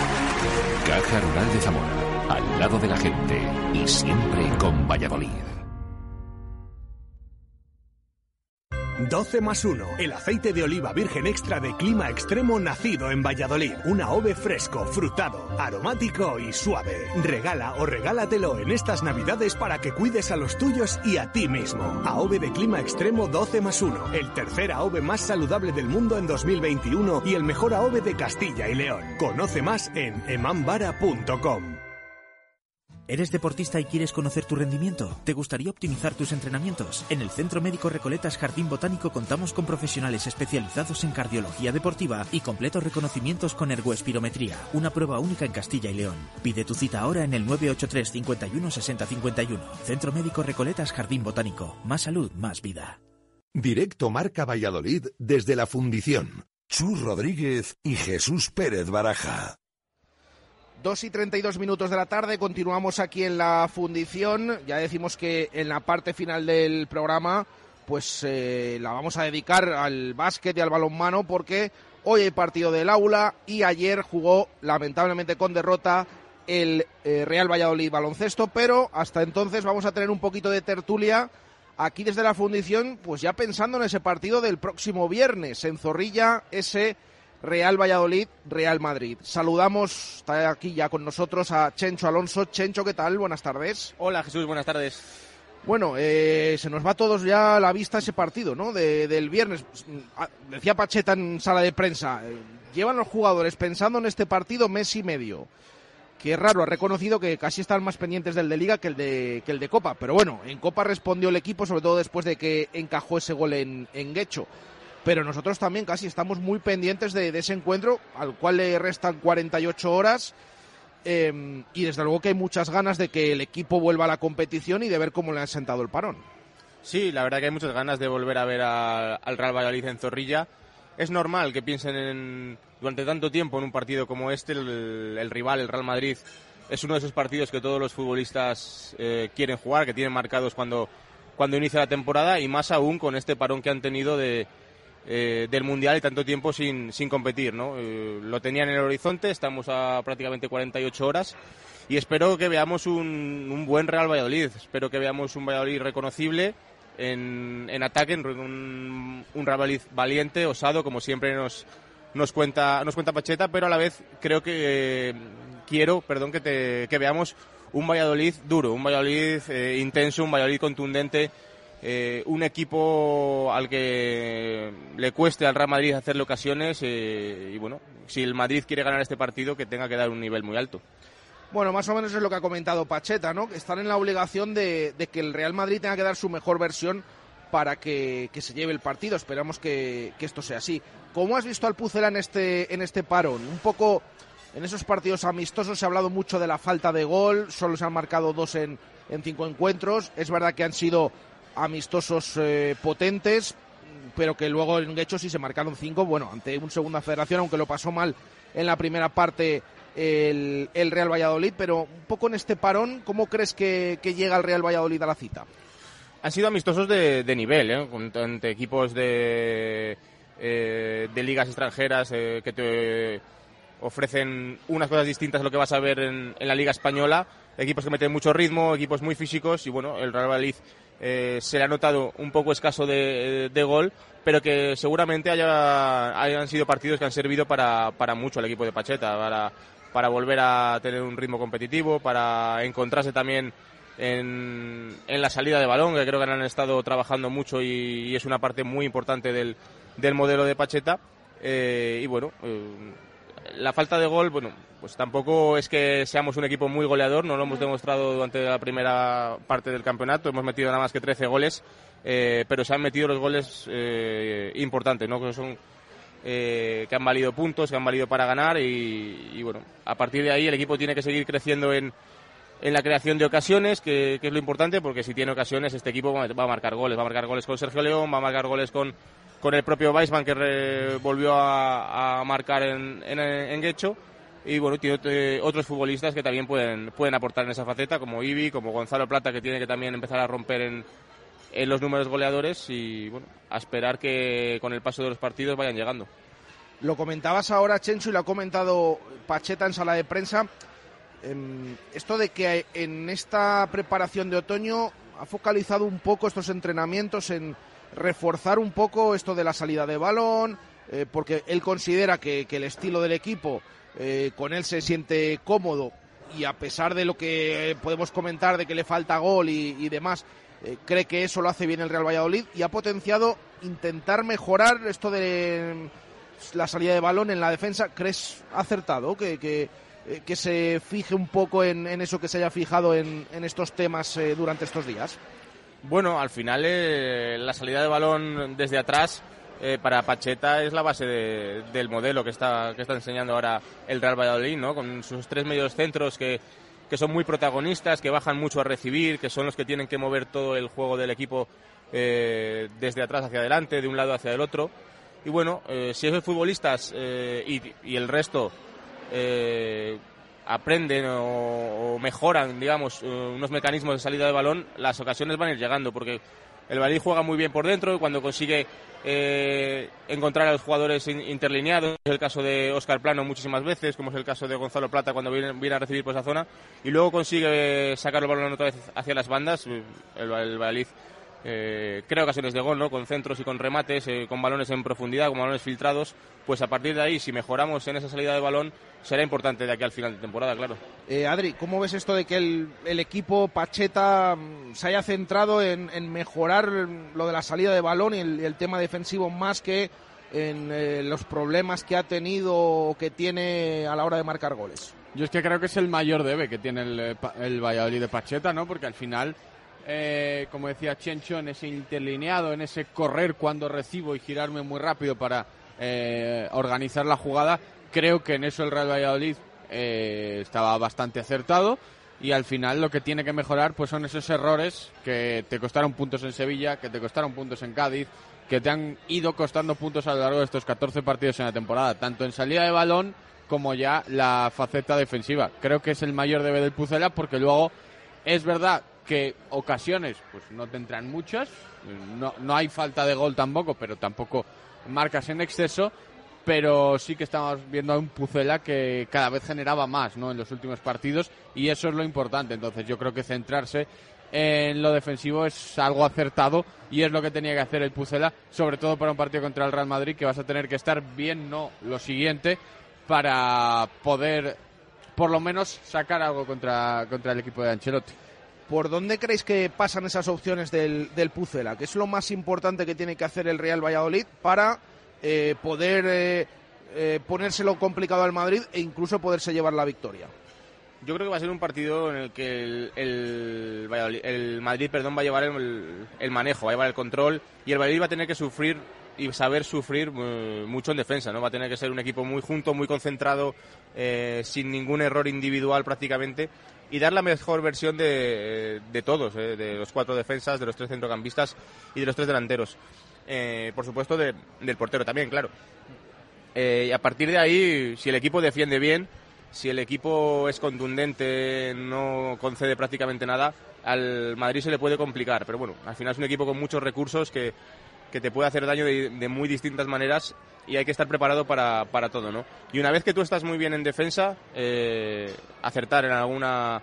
Caja Rural de Zamora. Al lado de la gente. Y siempre con Valladolid. 12 más 1. El aceite de oliva virgen extra de clima extremo nacido en Valladolid. Un AOVE fresco, frutado, aromático y suave. Regala o regálatelo en estas navidades para que cuides a los tuyos y a ti mismo. AOVE de clima extremo 12 más 1. El tercer AOVE más saludable del mundo en 2021 y el mejor AOVE de Castilla y León. Conoce más en emambara.com. ¿Eres deportista y quieres conocer tu rendimiento? ¿Te gustaría optimizar tus entrenamientos? En el Centro Médico Recoletas Jardín Botánico contamos con profesionales especializados en cardiología deportiva y completos reconocimientos con ergoespirometría, una prueba única en Castilla y León. Pide tu cita ahora en el 983 51 60 51. Centro Médico Recoletas Jardín Botánico. Más salud, más vida. Directo Marca Valladolid desde la Fundición. Chus Rodríguez y Jesús Pérez Baraja. 2 y 32 minutos de la tarde, continuamos aquí en la fundición. Ya decimos que en la parte final del programa, pues eh, la vamos a dedicar al básquet y al balonmano, porque hoy hay partido del aula y ayer jugó lamentablemente con derrota el eh, Real Valladolid baloncesto, pero hasta entonces vamos a tener un poquito de tertulia aquí desde la fundición, pues ya pensando en ese partido del próximo viernes en Zorrilla, ese Real Valladolid, Real Madrid. Saludamos, está aquí ya con nosotros a Chencho Alonso. Chencho, ¿qué tal? Buenas tardes. Hola Jesús, buenas tardes. Bueno, eh, se nos va a todos ya a la vista ese partido, ¿no? del viernes. Ah, decía Pacheta en sala de prensa, eh, llevan los jugadores pensando en este partido mes y medio. Qué raro, ha reconocido que casi están más pendientes del de Liga que el de, que el de Copa. Pero bueno, en Copa respondió el equipo, sobre todo después de que encajó ese gol en, en Guecho pero nosotros también casi estamos muy pendientes de, ese encuentro, al cual le restan 48 horas. Em, y desde luego que hay muchas ganas de que el equipo vuelva a la competición y de ver cómo le han sentado el parón. Sí, la verdad que hay muchas ganas de volver a ver al Real Valladolid en Zorrilla. Es normal que piensen en, durante tanto tiempo en un partido como este, el, rival, el Real Madrid, es uno de esos partidos que todos los futbolistas eh, quieren jugar, que tienen marcados cuando, cuando inicia la temporada y más aún con este parón que han tenido de, eh, del Mundial y tanto tiempo sin, sin competir. ¿no? Eh, lo tenían en el horizonte, estamos a prácticamente 48 horas y espero que veamos un, un buen Real Valladolid, espero que veamos un Valladolid reconocible en, en ataque, un, un Real Valladolid valiente, osado, como siempre nos, nos, cuenta, nos cuenta Pacheta, pero a la vez creo que quiero perdón, que, te, que veamos un Valladolid duro, un Valladolid eh, intenso, un Valladolid contundente eh, un equipo al que le cueste al Real Madrid hacerle ocasiones eh, y bueno, si el Madrid quiere ganar este partido que tenga que dar un nivel muy alto. Bueno, más o menos es lo que ha comentado Pacheta, ¿no? Que están en la obligación de, que el Real Madrid tenga que dar su mejor versión para que, se lleve el partido. Esperamos que, esto sea así. ¿Cómo has visto al Pucela en este, en este parón? Un poco en esos partidos amistosos se ha hablado mucho de la falta de gol, solo se han marcado dos en, en cinco encuentros. Es verdad que han sido amistosos eh, potentes, pero que luego en Guecho sí se marcaron cinco, bueno, ante un segunda federación, aunque lo pasó mal en la primera parte el, Real Valladolid, pero un poco en este parón, ¿cómo crees que, llega el Real Valladolid a la cita? Han sido amistosos de, nivel, ¿eh? entre equipos de, eh, de ligas extranjeras eh, que te ofrecen unas cosas distintas a lo que vas a ver en, la liga española, equipos que meten mucho ritmo, equipos muy físicos y bueno, el Real Valladolid eh, se le ha notado un poco escaso de, gol, pero que seguramente haya, hayan sido partidos que han servido para, para mucho al equipo de Pacheta, para, para volver a tener un ritmo competitivo, para encontrarse también en, en, la salida de balón, que creo que han estado trabajando mucho y, es una parte muy importante del, del modelo de Pacheta. Eh, y bueno, eh, la falta de gol, bueno, pues tampoco es que seamos un equipo muy goleador, no lo hemos demostrado durante la primera parte del campeonato, hemos metido nada más que 13 goles, eh, pero se han metido los goles eh, importantes, ¿no? que son eh, que han valido puntos, que han valido para ganar y, bueno, a partir de ahí el equipo tiene que seguir creciendo en, en la creación de ocasiones, que, es lo importante, porque si tiene ocasiones este equipo va a marcar goles, va a marcar goles con Sergio León, va a marcar goles con con el propio Weisman que volvió a, marcar en, en, en Guecho y bueno, tiene otros futbolistas que también pueden, pueden aportar en esa faceta, como Ibi, como Gonzalo Plata, que tiene que también empezar a romper en, en los números goleadores y bueno, a esperar que con el paso de los partidos vayan llegando. Lo comentabas ahora, Chencho, y lo ha comentado Pacheta en sala de prensa. Em, esto de que en esta preparación de otoño ha focalizado un poco estos entrenamientos en reforzar un poco esto de la salida de balón, eh, porque él considera que, el estilo del equipo eh, con él se siente cómodo y a pesar de lo que podemos comentar de que le falta gol y, demás, eh, cree que eso lo hace bien el Real Valladolid y ha potenciado intentar mejorar esto de la salida de balón en la defensa. ¿Crees acertado que, que, se fije un poco en, eso que se haya fijado en, en estos temas durante estos días? Bueno, al final eh, la salida de balón desde atrás eh, para Pacheta es la base del modelo que está, que está enseñando ahora el Real Valladolid, ¿no? Con sus tres medios centros que, que son muy protagonistas, que bajan mucho a recibir, que son los que tienen que mover todo el juego del equipo eh, desde atrás hacia adelante, de un lado hacia el otro. Y bueno, si esos futbolistas y, y, el resto aprenden o, mejoran, digamos, eh, unos mecanismos de salida de balón, las ocasiones van a ir llegando, porque el Valladolid juega muy bien por dentro y cuando consigue eh, encontrar a los jugadores interlineados, es el caso de Oscar Plano muchísimas veces, como es el caso de Gonzalo Plata cuando viene, a recibir por esa zona, y luego consigue sacar el balón otra vez hacia las bandas, el, el eh, crea ocasiones de gol, ¿no? Con centros y con remates, eh, con balones en profundidad, con balones filtrados, pues a partir de ahí, si mejoramos en esa salida de balón, será importante de aquí al final de temporada, claro. Eh, Adri, ¿cómo ves esto de que el, equipo Pacheta mm, se haya centrado en, mejorar lo de la salida de balón y el, tema defensivo más que en eh, los problemas que ha tenido o que tiene a la hora de marcar goles? Yo es que creo que es el mayor debe que tiene el, el Valladolid de Pacheta, ¿no? Porque al final eh, como decía Chencho, en ese interlineado, en ese correr cuando recibo y girarme muy rápido para eh, organizar la jugada. Creo que en eso el Real Valladolid eh, estaba bastante acertado y al final lo que tiene que mejorar pues son esos errores que te costaron puntos en Sevilla, que te costaron puntos en Cádiz, que te han ido costando puntos a lo largo de estos 14 partidos en la temporada, tanto en salida de balón como ya la faceta defensiva. Creo que es el mayor debe del Pucela porque luego es verdad que ocasiones pues no tendrán muchas, no, no hay falta de gol tampoco, pero tampoco marcas en exceso, pero sí que estamos viendo a un Pucela que cada vez generaba más ¿no? en los últimos partidos y eso es lo importante. Entonces yo creo que centrarse en lo defensivo es algo acertado y es lo que tenía que hacer el Pucela, sobre todo para un partido contra el Real Madrid que vas a tener que estar bien, no lo siguiente, para poder por lo menos sacar algo contra, contra el equipo de Ancelotti. ¿Por dónde creéis que pasan esas opciones del, del Pucela? ¿Qué es lo más importante que tiene que hacer el Real Valladolid para eh, poder eh, eh, ponérselo complicado al Madrid e incluso poderse llevar la victoria? Yo creo que va a ser un partido en el que el, el, Madrid perdón, va a llevar el, manejo, va a llevar el control y el Valladolid va a tener que sufrir y saber sufrir mucho en defensa, ¿no? Va a tener que ser un equipo muy junto, muy concentrado, sin ningún error individual prácticamente y dar la mejor versión de, de todos, eh, de los cuatro defensas, de los tres centrocampistas y de los tres delanteros. Eh, por supuesto, del portero también, claro. Eh, y a partir de ahí, si el equipo defiende bien, si el equipo es contundente, no concede prácticamente nada, al Madrid se le puede complicar. Pero bueno, al final es un equipo con muchos recursos que, que te puede hacer daño de, muy distintas maneras y hay que estar preparado para, para, todo, ¿no? Y una vez que tú estás muy bien en defensa, eh, acertar en alguna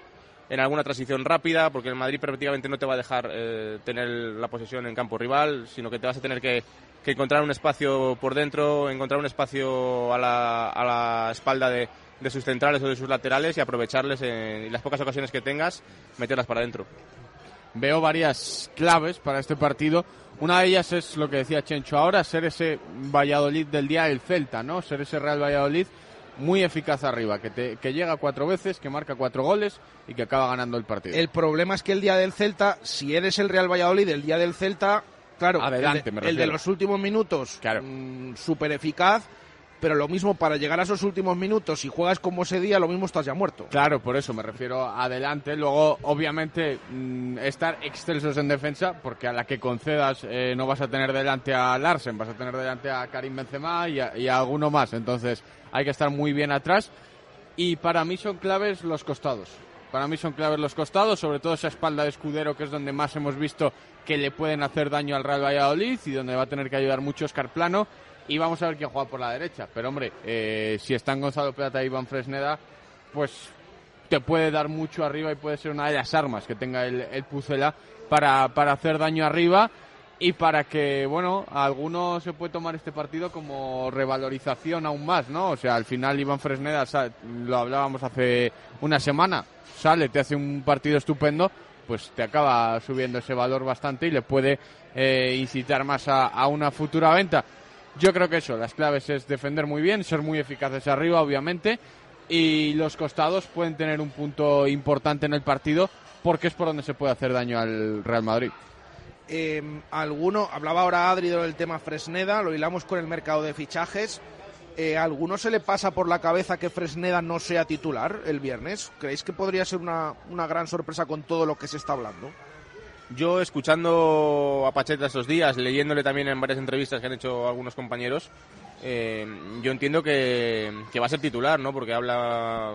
en alguna transición rápida, porque el Madrid prácticamente no te va a dejar eh, tener la posesión en campo rival, sino que te vas a tener que, que encontrar un espacio por dentro, encontrar un espacio a la, a la espalda de, de sus centrales o de sus laterales y aprovecharles en, las pocas ocasiones que tengas, meterlas para adentro. Veo varias claves para este partido. Una de ellas es lo que decía Chencho ahora, ser ese Valladolid del día del Celta, ¿no? Ser ese Real Valladolid muy eficaz arriba, que, te, que llega cuatro veces, que marca cuatro goles y que acaba ganando el partido. El problema es que el día del Celta, si eres el Real Valladolid, el día del Celta, claro, Adelante, el, me de, el de los últimos minutos, claro. mmm, súper eficaz, pero lo mismo para llegar a esos últimos minutos, si juegas como ese día, lo mismo estás ya muerto. Claro, por eso me refiero adelante. Luego, obviamente, mmm, estar excelsos en defensa, porque a la que concedas eh, no vas a tener delante a Larsen, vas a tener delante a Karim Benzema y a, y a alguno más. Entonces, hay que estar muy bien atrás. Y para mí son claves los costados. Para mí son claves los costados, sobre todo esa espalda de escudero, que es donde más hemos visto que le pueden hacer daño al Real Valladolid y donde va a tener que ayudar mucho Oscar Plano y vamos a ver quién juega por la derecha. Pero hombre, eh, si están Gonzalo Plata y Iván Fresneda, pues te puede dar mucho arriba y puede ser una de las armas que tenga el, el Pucela para, para hacer daño arriba y para que, bueno, a alguno se puede tomar este partido como revalorización aún más, ¿no? O sea, al final Iván Fresneda, lo hablábamos hace una semana, sale, te hace un partido estupendo, pues te acaba subiendo ese valor bastante y le puede eh, incitar más a, a una futura venta. Yo creo que eso, las claves es defender muy bien, ser muy eficaces arriba, obviamente, y los costados pueden tener un punto importante en el partido porque es por donde se puede hacer daño al Real Madrid. Eh, alguno, hablaba ahora Adri del tema Fresneda, lo hilamos con el mercado de fichajes. Eh, ¿A alguno se le pasa por la cabeza que Fresneda no sea titular el viernes? ¿Creéis que podría ser una, una gran sorpresa con todo lo que se está hablando? Yo, escuchando a Pacheta estos días, leyéndole también en varias entrevistas que han hecho algunos compañeros, eh, yo entiendo que, va a ser titular, ¿no? Porque habla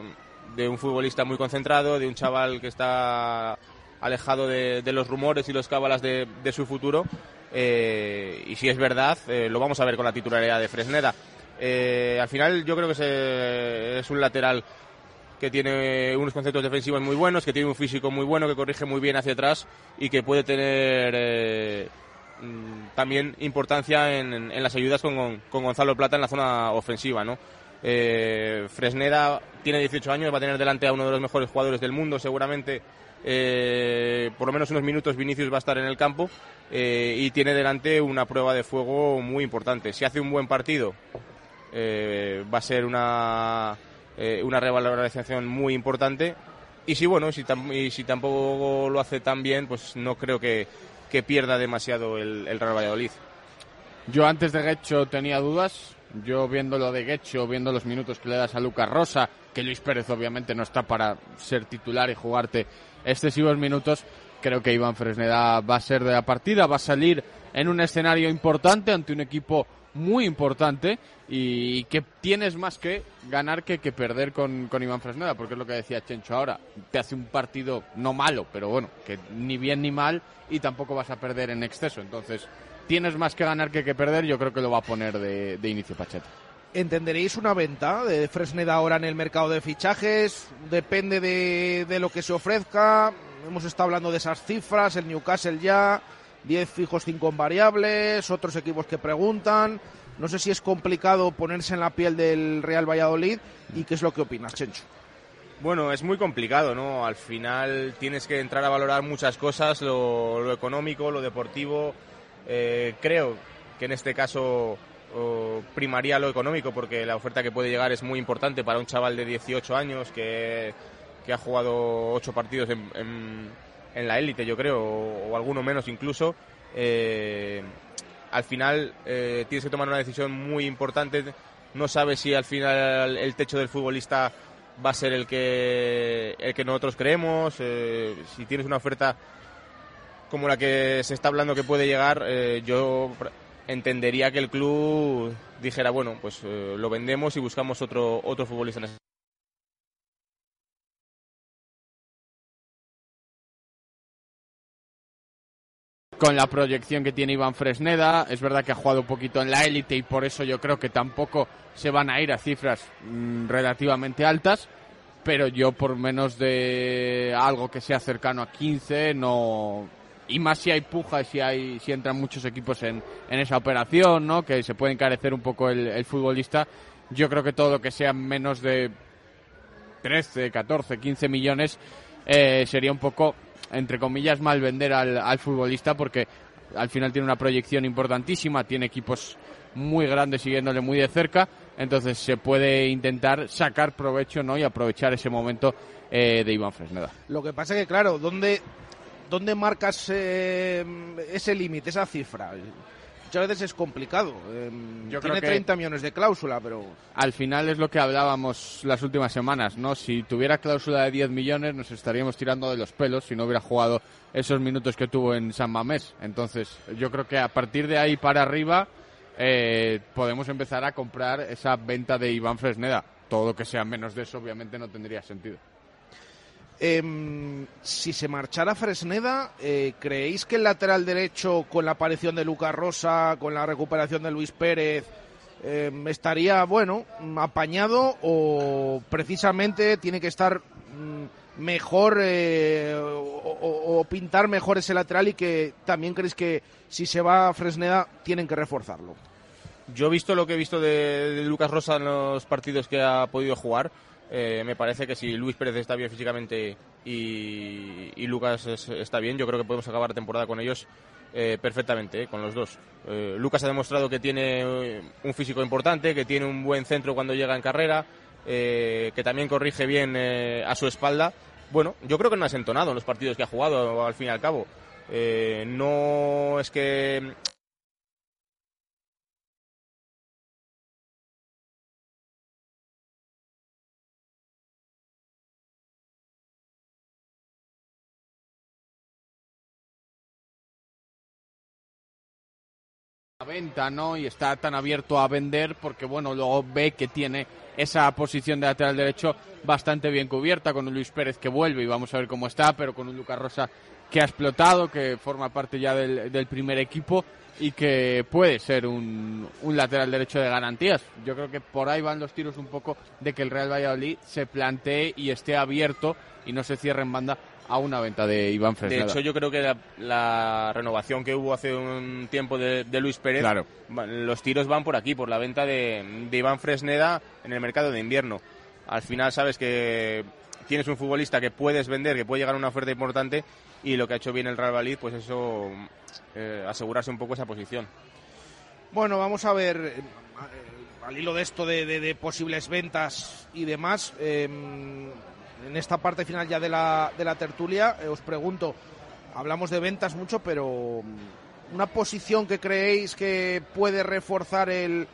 de un futbolista muy concentrado, de un chaval que está alejado de, los rumores y los cábalas de, de su futuro. Eh, y si es verdad, eh, lo vamos a ver con la titularidad de Fresneda. Eh, al final, yo creo que se, es un lateral que tiene unos conceptos defensivos muy buenos, que tiene un físico muy bueno, que corrige muy bien hacia atrás y que puede tener eh, también importancia en, las ayudas con, con, Gonzalo Plata en la zona ofensiva, ¿no? Eh, Fresneda tiene 18 años, va a tener delante a uno de los mejores jugadores del mundo, seguramente eh, por lo menos unos minutos Vinicius va a estar en el campo y tiene delante una prueba de fuego muy importante. Si hace un buen partido, va a ser una eh, una revalorización muy importante. Y si bueno, si, tam y si tampoco lo hace tan bien, pues no creo que, que pierda demasiado el, el, Real Valladolid. Yo antes de Guecho tenía dudas. Yo viendo lo de Guecho, viendo los minutos que le das a Lucas Rosa, que Luis Pérez obviamente no está para ser titular y jugarte excesivos minutos, creo que Iván Fresneda va a ser de la partida, va a salir en un escenario importante ante un equipo muy importante y que tienes más que ganar que, que perder con, con, Iván Fresneda, porque es lo que decía Chencho ahora. Te hace un partido no malo, pero bueno, que ni bien ni mal y tampoco vas a perder en exceso. Entonces, tienes más que ganar que, que perder, yo creo que lo va a poner de, de inicio Pacheta. ¿Entenderéis una venta de Fresneda ahora en el mercado de fichajes? Depende de, de lo que se ofrezca. Hemos estado hablando de esas cifras, el Newcastle ya 10 fijos, 5 variables, otros equipos que preguntan. No sé si es complicado ponerse en la piel del Real Valladolid y qué es lo que opinas, Chencho. Bueno, es muy complicado, ¿no? Al final tienes que entrar a valorar muchas cosas, lo, económico, lo deportivo. Eh, creo que en este caso oh, primaría lo económico porque la oferta que puede llegar es muy importante para un chaval de 18 años que, que ha jugado 8 partidos en, en en la élite, yo creo, o, o, alguno menos incluso, eh, al final eh, tienes que tomar una decisión muy importante. No sabes si al final el techo del futbolista va a ser el que, el que nosotros creemos. Eh, si tienes una oferta como la que se está hablando que puede llegar, eh, yo entendería que el club dijera, bueno, pues lo vendemos y buscamos otro, otro futbolista con la proyección que tiene Iván Fresneda. Es verdad que ha jugado un poquito en la élite y por eso yo creo que tampoco se van a ir a cifras mm, relativamente altas. Pero yo por menos de algo que sea cercano a 15 no, y más si hay puja si hay si entran muchos equipos en, en esa operación no que se puede encarecer un poco el, futbolista yo creo que todo lo que sea menos de 13 14 15 millones eh, sería un poco entre comillas mal vender al, al futbolista porque al final tiene una proyección importantísima tiene equipos muy grandes siguiéndole muy de cerca entonces se puede intentar sacar provecho no y aprovechar ese momento eh, de Iván Fresneda. Lo que pasa que, claro, ¿dónde, ¿dónde marcas eh, ese límite, esa cifra? Muchas veces es complicado. Em, Yo Tiene 30 millones de cláusula, pero... Al final es lo que hablábamos las últimas semanas, ¿no? Si tuviera cláusula de 10 millones nos estaríamos tirando de los pelos si no hubiera jugado esos minutos que tuvo en San Mamés. Entonces, yo creo que a partir de ahí para arriba eh, podemos empezar a comprar esa venta de Iván Fresneda. Todo lo que sea menos de eso obviamente no tendría sentido. Em, si se marchara Fresneda, eh, ¿creéis que el lateral derecho, con la aparición de Lucas Rosa, con la recuperación de Luis Pérez, em, estaría, bueno, apañado o precisamente tiene que estar mm, mejor eh, o, pintar mejor ese lateral y que también creéis que si se va a Fresneda tienen que reforzarlo? Yo he visto lo que he visto de Lucas Rosa en los partidos que ha podido jugar eh, me parece que si Luis Pérez está bien físicamente y, Lucas está bien, yo creo que podemos acabar la temporada con ellos eh, perfectamente, eh, con los dos. Lucas ha demostrado que tiene un físico importante, que tiene un buen centro cuando llega en carrera, que también corrige bien a su espalda. Bueno, yo creo que no ha entonado en los partidos que ha jugado, al fin y al cabo. no es que venta, ¿no? Y está tan abierto a vender porque, bueno, luego ve que tiene esa posición de lateral derecho bastante bien cubierta con un Luis Pérez que vuelve y vamos a ver cómo está, pero con un Lucas Rosa que ha explotado, que forma parte ya del, primer equipo y que puede ser un, un, lateral derecho de garantías. Yo creo que por ahí van los tiros un poco de que el Real Valladolid se plantee y esté abierto y no se cierre en banda a una venta de Iván Fresneda. De hecho, yo creo que la, renovación que hubo hace un tiempo de, Luis Pérez, los tiros van por aquí, por la venta de, Iván Fresneda en el mercado de invierno. Al final sabes que tienes un futbolista que puedes vender, que puede llegar a una oferta importante y lo que ha hecho bien el Real Valladolid, pues eso, eh, asegurarse un poco esa posición. Bueno, vamos a ver, eh, al hilo de esto de, posibles ventas y demás, eh, en esta parte final ya de la, de la tertulia, eh, os pregunto, hablamos de ventas mucho, pero mm, una posición que creéis que puede reforzar el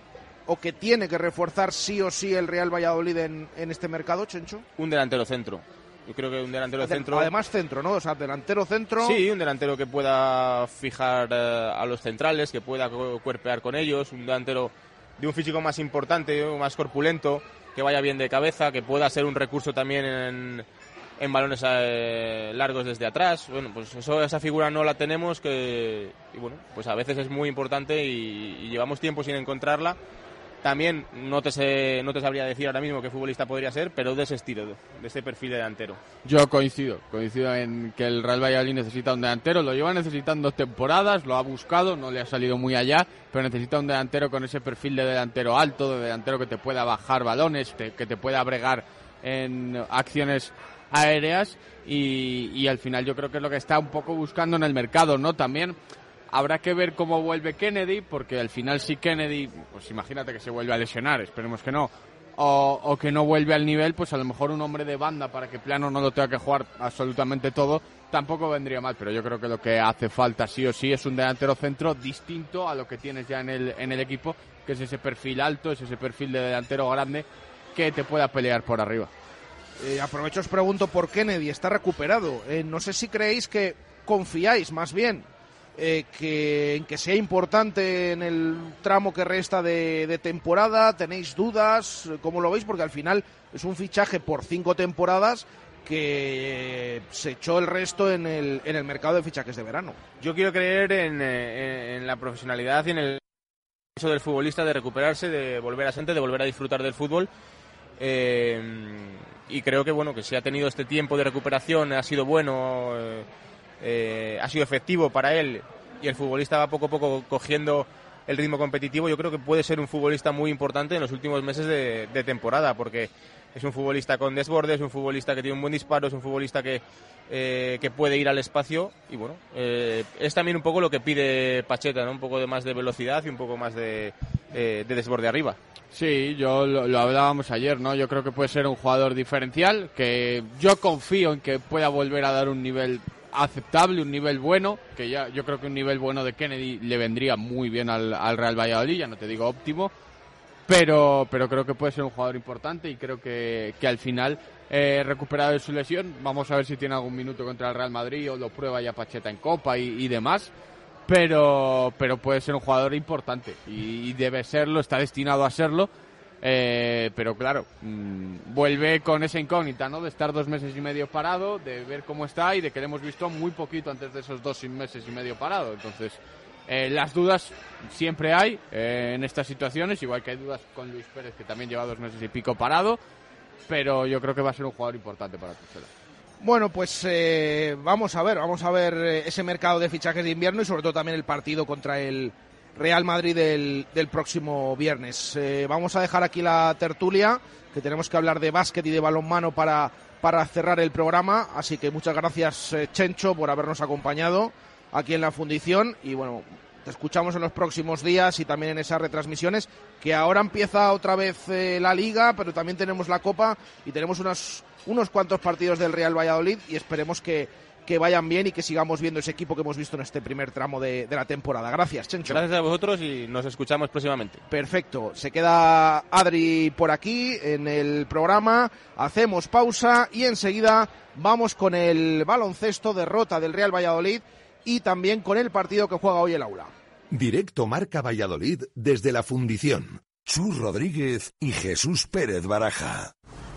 o que tiene que reforzar sí o sí el Real Valladolid en, en este mercado, Chencho? Un delantero centro. Yo creo que un delantero centro. Además, centro, ¿no? O sea, delantero centro. Sí, un delantero que pueda fijar eh, a los centrales, que pueda cuerpear con ellos, un delantero de un físico más importante, más corpulento, que vaya bien de cabeza, que pueda ser un recurso también en, en balones eh, largos desde atrás. Bueno, pues eso, esa figura no la tenemos, que y bueno, pues a veces es muy importante y llevamos tiempo sin encontrarla también no te, no te sabría decir ahora mismo qué futbolista podría ser, pero de ese estilo, de ese perfil delantero. Yo coincido, coincido en que el Real Valladolid necesita un delantero, lo lleva necesitando temporadas, lo ha buscado, no le ha salido muy allá, pero necesita un delantero con ese perfil de delantero alto, de delantero que te pueda bajar balones, que te pueda bregar en acciones aéreas y, y al final yo creo que es lo que está un poco buscando en el mercado, ¿no? También Habrá que ver cómo vuelve Kennedy, porque al final si Kennedy, pues imagínate que se vuelve a lesionar, esperemos que no, o, que no vuelve al nivel, pues a lo mejor un hombre de banda para que Plano no lo tenga que jugar absolutamente todo, tampoco vendría mal, pero yo creo que lo que hace falta sí o sí es un delantero centro distinto a lo que tienes ya en el, en el equipo, que es ese perfil alto, es ese perfil de delantero grande que te pueda pelear por arriba. Eh, aprovecho os pregunto por Kennedy, está recuperado. Eh, no sé si creéis que confiáis más bien eh, que, en que sea importante en el tramo que resta de, temporada? ¿Tenéis dudas? ¿Cómo lo veis? Porque al final es un fichaje por cinco temporadas que se echó el resto en el, en el mercado de fichajes de verano. Yo quiero creer en, eh, en la profesionalidad y en el eso del futbolista de recuperarse, de volver a gente, de volver a disfrutar del fútbol. Eh, y creo que bueno que si ha tenido este tiempo de recuperación ha sido bueno, eh, eh, ha sido efectivo para él y el futbolista va poco a poco cogiendo el ritmo competitivo. Yo creo que puede ser un futbolista muy importante en los últimos meses de, de temporada porque es un futbolista con desbordes, es un futbolista que tiene un buen disparo, es un futbolista que, eh, que puede ir al espacio y bueno, eh, es también un poco lo que pide Pacheta, ¿no? un poco de más de velocidad y un poco más de, eh, de desborde arriba. Sí, yo lo, lo, hablábamos ayer, ¿no? Yo creo que puede ser un jugador diferencial, que yo confío en que pueda volver a dar un nivel aceptable, un nivel bueno, que ya yo creo que un nivel bueno de Kennedy le vendría muy bien al, al Real Valladolid, ya no te digo óptimo, pero, pero creo que puede ser un jugador importante y creo que, que al final, eh, recuperado de su lesión, vamos a ver si tiene algún minuto contra el Real Madrid o lo prueba ya Pacheta en Copa y, demás. Pero, pero puede ser un jugador importante y debe serlo, está destinado a serlo. Eh, pero claro, mmm, vuelve con esa incógnita, ¿no? De estar dos meses y medio parado, de ver cómo está y de que le hemos visto muy poquito antes de esos dos meses y medio parado. Entonces, eh, las dudas siempre hay eh, en estas situaciones, igual que hay dudas con Luis Pérez, que también lleva dos meses y pico parado, pero yo creo que va a ser un jugador importante para Pucela. Bueno, pues eh, vamos a ver, vamos a ver eh, ese mercado de fichajes de invierno y sobre todo también el partido contra el Real Madrid del, del próximo viernes. Eh, vamos a dejar aquí la tertulia, que tenemos que hablar de básquet y de balonmano para, para cerrar el programa, así que muchas gracias eh, Chencho por habernos acompañado aquí en la fundición y bueno, te escuchamos en los próximos días y también en esas retransmisiones, que ahora empieza otra vez eh, la liga, pero también tenemos la copa y tenemos unos, unos cuantos partidos del Real Valladolid y esperemos que, que vayan bien y que sigamos viendo ese equipo que hemos visto en este primer tramo de, de la temporada. Gracias, Chencho. Gracias a vosotros y nos escuchamos próximamente. Perfecto. Se queda Adri por aquí en el programa. Hacemos pausa y enseguida vamos con el baloncesto derrota del Real Valladolid y también con el partido que juega hoy el aula. Directo Marca Valladolid desde la fundición. Chus Rodríguez y Jesús Pérez Baraja.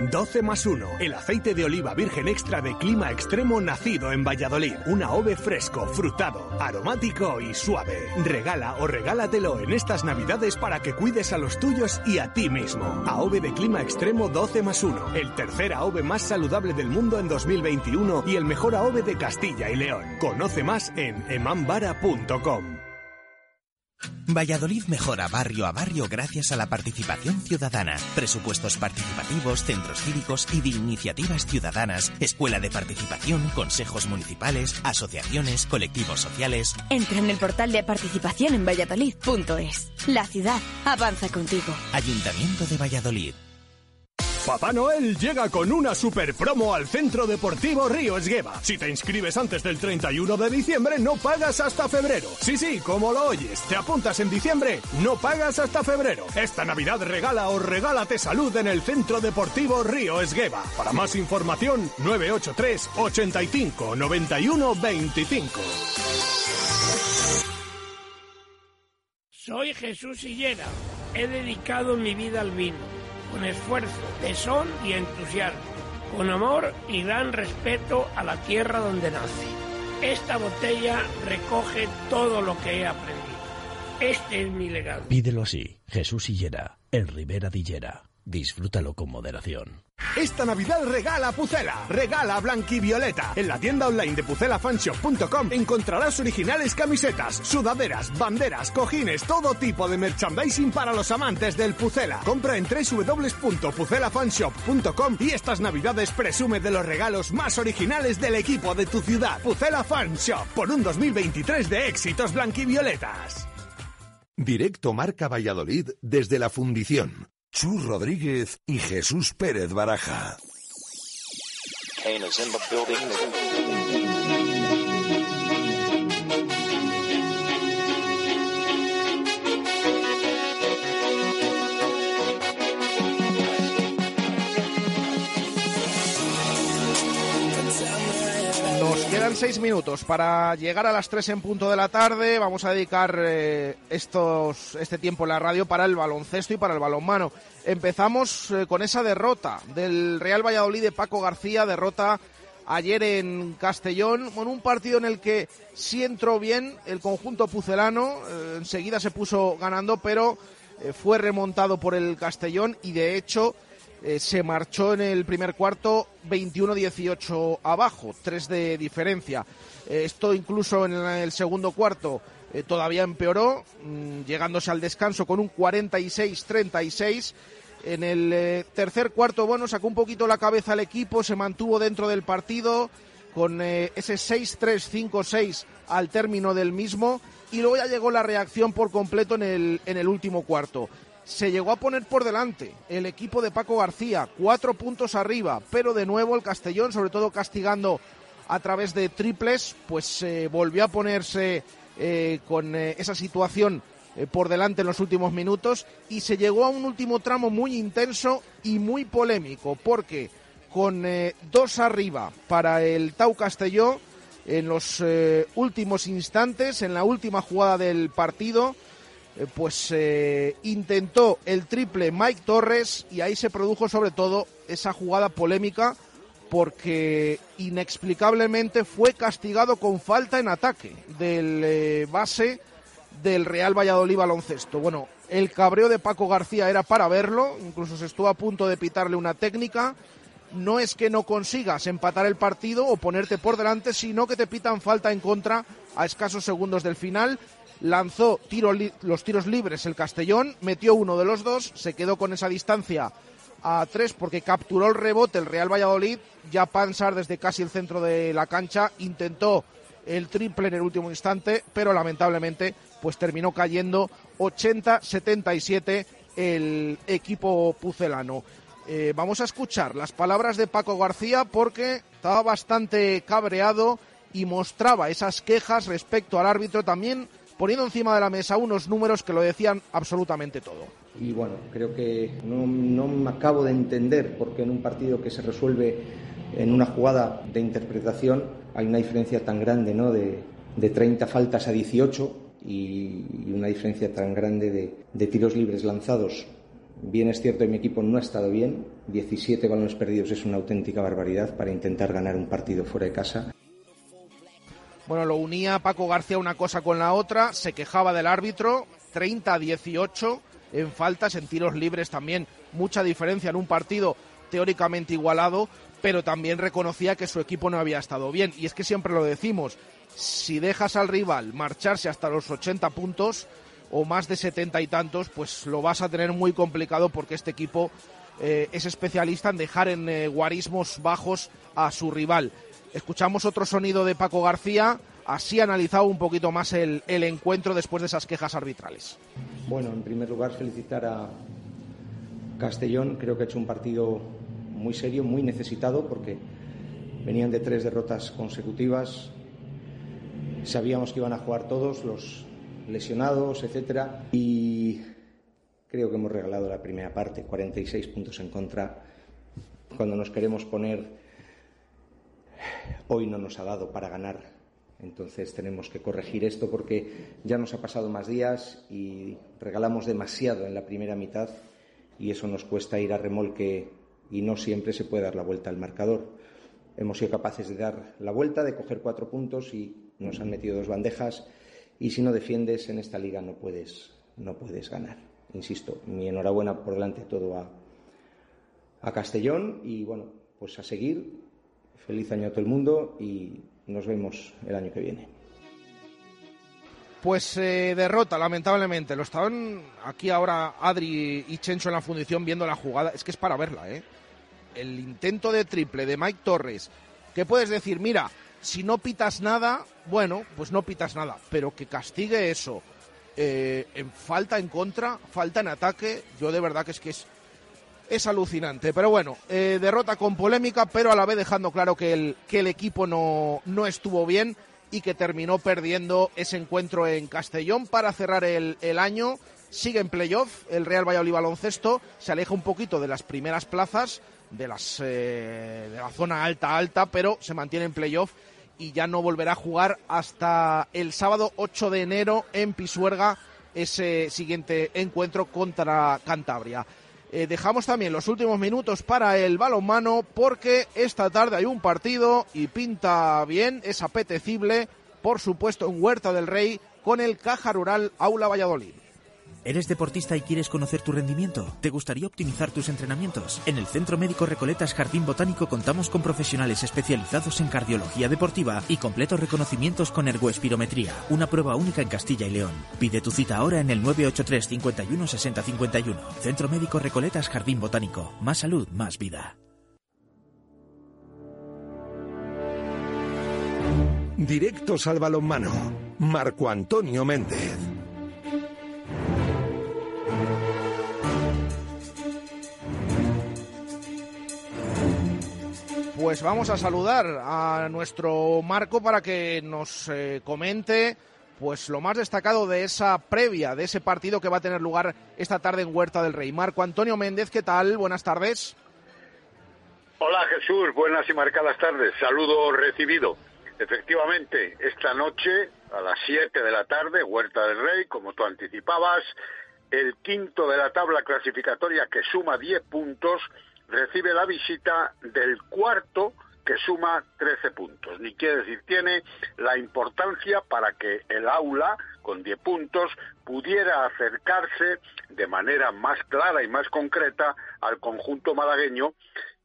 12 más 1. El aceite de oliva virgen extra de clima extremo nacido en Valladolid. Un AOVE fresco, frutado, aromático y suave. Regala o regálatelo en estas navidades para que cuides a los tuyos y a ti mismo. AOVE de clima extremo 12 más 1. El tercer AOVE más saludable del mundo en 2021 y el mejor AOVE de Castilla y León. Conoce más en emambara.com. Valladolid mejora barrio a barrio gracias a la participación ciudadana, presupuestos participativos, centros cívicos y de iniciativas ciudadanas, escuela de participación, consejos municipales, asociaciones, colectivos sociales. Entra en el portal de participación en valladolid.es. La ciudad avanza contigo. Ayuntamiento de Valladolid. Papá Noel llega con una super promo al Centro Deportivo Río Esgueva. Si te inscribes antes del 31 de diciembre, no pagas hasta febrero. Sí, sí, como lo oyes, te apuntas en diciembre, no pagas hasta febrero. Esta Navidad regala o regálate salud en el Centro Deportivo Río Esgueva. Para más información, 983 85 91 25. Soy Jesús Sillera. He dedicado mi vida al vino con esfuerzo, tesón y entusiasmo, con amor y gran respeto a la tierra donde nace. Esta botella recoge todo lo que he aprendido. Este es mi legado. Pídelo así, Jesús Hillera, el Ribera de Hillera. Disfrútalo con moderación. Esta Navidad regala Pucela, regala Blanquivioleta. En la tienda online de pucelafanshop.com encontrarás originales camisetas, sudaderas, banderas, cojines, todo tipo de merchandising para los amantes del Pucela. Compra en www.pucelafanshop.com y estas Navidades presume de los regalos más originales del equipo de tu ciudad. Pucela Fan Shop, por un 2023 de éxitos blanquivioletas. Directo Marca Valladolid desde la fundición. Chus Rodríguez y Jesús Pérez Baraja. Quedan seis minutos para llegar a las tres en punto de la tarde. Vamos a dedicar eh, estos, este tiempo en la radio para el baloncesto y para el balonmano. Empezamos eh, con esa derrota del Real Valladolid de Paco García, derrota ayer en Castellón, con un partido en el que sí entró bien el conjunto pucelano, eh, enseguida se puso ganando, pero fue remontado por el Castellón y de hecho eh, se marchó en el primer cuarto 21-18 abajo, tres de diferencia. Eh, esto incluso en el segundo cuarto todavía empeoró, mm, llegándose al descanso con un 46-36. En el tercer cuarto, bueno, sacó un poquito la cabeza al equipo, se mantuvo dentro del partido con ese 6-3-5-6 al término del mismo y luego ya llegó la reacción por completo en el, en el último cuarto. Se llegó a poner por delante el equipo de Paco García, cuatro puntos arriba, pero de nuevo el Castellón, sobre todo castigando a través de triples, pues eh, volvió a ponerse eh, con eh, esa situación por delante en los últimos minutos y se llegó a un último tramo muy intenso y muy polémico, porque con dos arriba para el Tau Castelló, en los eh, últimos instantes, en la última jugada del partido, eh, pues eh, intentó el triple Mike Torres y ahí se produjo sobre todo esa jugada polémica porque inexplicablemente fue castigado con falta en ataque del base del Real Valladolid baloncesto. Bueno, el cabreo de Paco García era para verlo, incluso se estuvo a punto de pitarle una técnica no es que no consigas empatar el partido o ponerte por delante, sino que te pitan falta en contra a escasos segundos del final. Lanzó los tiros libres el Castellón, metió uno de los dos, se quedó con esa distancia a tres porque capturó el rebote el Real Valladolid. Ya Pansar desde casi el centro de la cancha intentó el triple en el último instante, pero lamentablemente pues terminó cayendo 80-77 el equipo pucelano. Eh, vamos a escuchar las palabras de Paco García porque estaba bastante cabreado y mostraba esas quejas respecto al árbitro también poniendo encima de la mesa unos números que lo decían absolutamente todo. Y bueno, creo que no, me acabo de entender por qué en un partido que se resuelve en una jugada de interpretación hay una diferencia tan grande, ¿no? De, de 30 faltas a 18 y, una diferencia tan grande de, de tiros libres lanzados Bien es cierto que mi equipo no ha estado bien. 17 balones perdidos es una auténtica barbaridad para intentar ganar un partido fuera de casa. Bueno, lo unía Paco García una cosa con la otra, se quejaba del árbitro, 30-18 en faltas, en tiros libres también, mucha diferencia en un partido teóricamente igualado, pero también reconocía que su equipo no había estado bien. Y es que siempre lo decimos, si dejas al rival marcharse hasta los 80 puntos, o más de setenta y tantos, pues lo vas a tener muy complicado porque este equipo eh, es especialista en dejar en eh, guarismos bajos a su rival. Escuchamos otro sonido de Paco García, así analizado un poquito más el, el encuentro después de esas quejas arbitrales. Bueno, en primer lugar felicitar a Castellón, creo que ha hecho un partido muy serio, muy necesitado porque venían de tres derrotas consecutivas, sabíamos que iban a jugar todos, los lesionados, etcétera. Y creo que hemos regalado la primera parte, 46 puntos en contra. Cuando nos queremos poner, hoy no nos ha dado para ganar. Entonces tenemos que corregir esto porque ya nos ha pasado más días y regalamos demasiado en la primera mitad y eso nos cuesta ir a remolque y no siempre se puede dar la vuelta al marcador. Hemos sido capaces de dar la vuelta, de coger cuatro puntos y nos han metido dos bandejas y si no defiendes en esta liga no puedes, no puedes ganar. Insisto, mi enhorabuena por delante todo a, a Castellón y bueno, pues a seguir. Feliz año a todo el mundo y nos vemos el año que viene. Pues eh, derrota, lamentablemente. Lo estaban aquí ahora Adri y Chencho en la fundición viendo la jugada. Es que es para verla, ¿eh? El intento de triple de Mike Torres. ¿Qué puedes decir? Mira, si no pitas nada, bueno, pues no pitas nada, pero que castigue eso eh, en falta en contra, falta en ataque, yo de verdad que es que es, es alucinante. Pero bueno, eh, derrota con polémica, pero a la vez dejando claro que el, que el equipo no, no estuvo bien y que terminó perdiendo ese encuentro en Castellón para cerrar el, año. Sigue en playoff el Real Valladolid baloncesto, se aleja un poquito de las primeras plazas, de, las, eh, de la zona alta alta, pero se mantiene en playoff y ya no volverá a jugar hasta el sábado 8 de enero en Pisuerga, ese siguiente encuentro contra Cantabria. Eh, dejamos también los últimos minutos para el balonmano porque esta tarde hay un partido y pinta bien, es apetecible, por supuesto en Huerta del Rey con el Caja Rural Aula Valladolid. ¿Eres deportista y quieres conocer tu rendimiento? ¿Te gustaría optimizar tus entrenamientos? En el Centro Médico Recoletas Jardín Botánico contamos con profesionales especializados en cardiología deportiva y completos reconocimientos con ergoespirometría, una prueba única en Castilla y León. Pide tu cita ahora en el 983 51 60 51. Centro Médico Recoletas Jardín Botánico. Más salud, más vida. Directos al balonmano. Marco Antonio Méndez. Pues vamos a saludar a nuestro Marco para que nos eh, comente pues lo más destacado de esa previa, de ese partido que va a tener lugar esta tarde en Huerta del Rey. Marco Antonio Méndez, ¿qué tal? Buenas tardes. Hola Jesús, buenas y marcadas tardes. Saludo recibido. Efectivamente, esta noche a las 7 de la tarde, Huerta del Rey, como tú anticipabas, el quinto de la tabla clasificatoria que suma 10 puntos recibe la visita del cuarto que suma 13 puntos. Ni quiere decir, tiene la importancia para que el aula, con 10 puntos, pudiera acercarse de manera más clara y más concreta al conjunto malagueño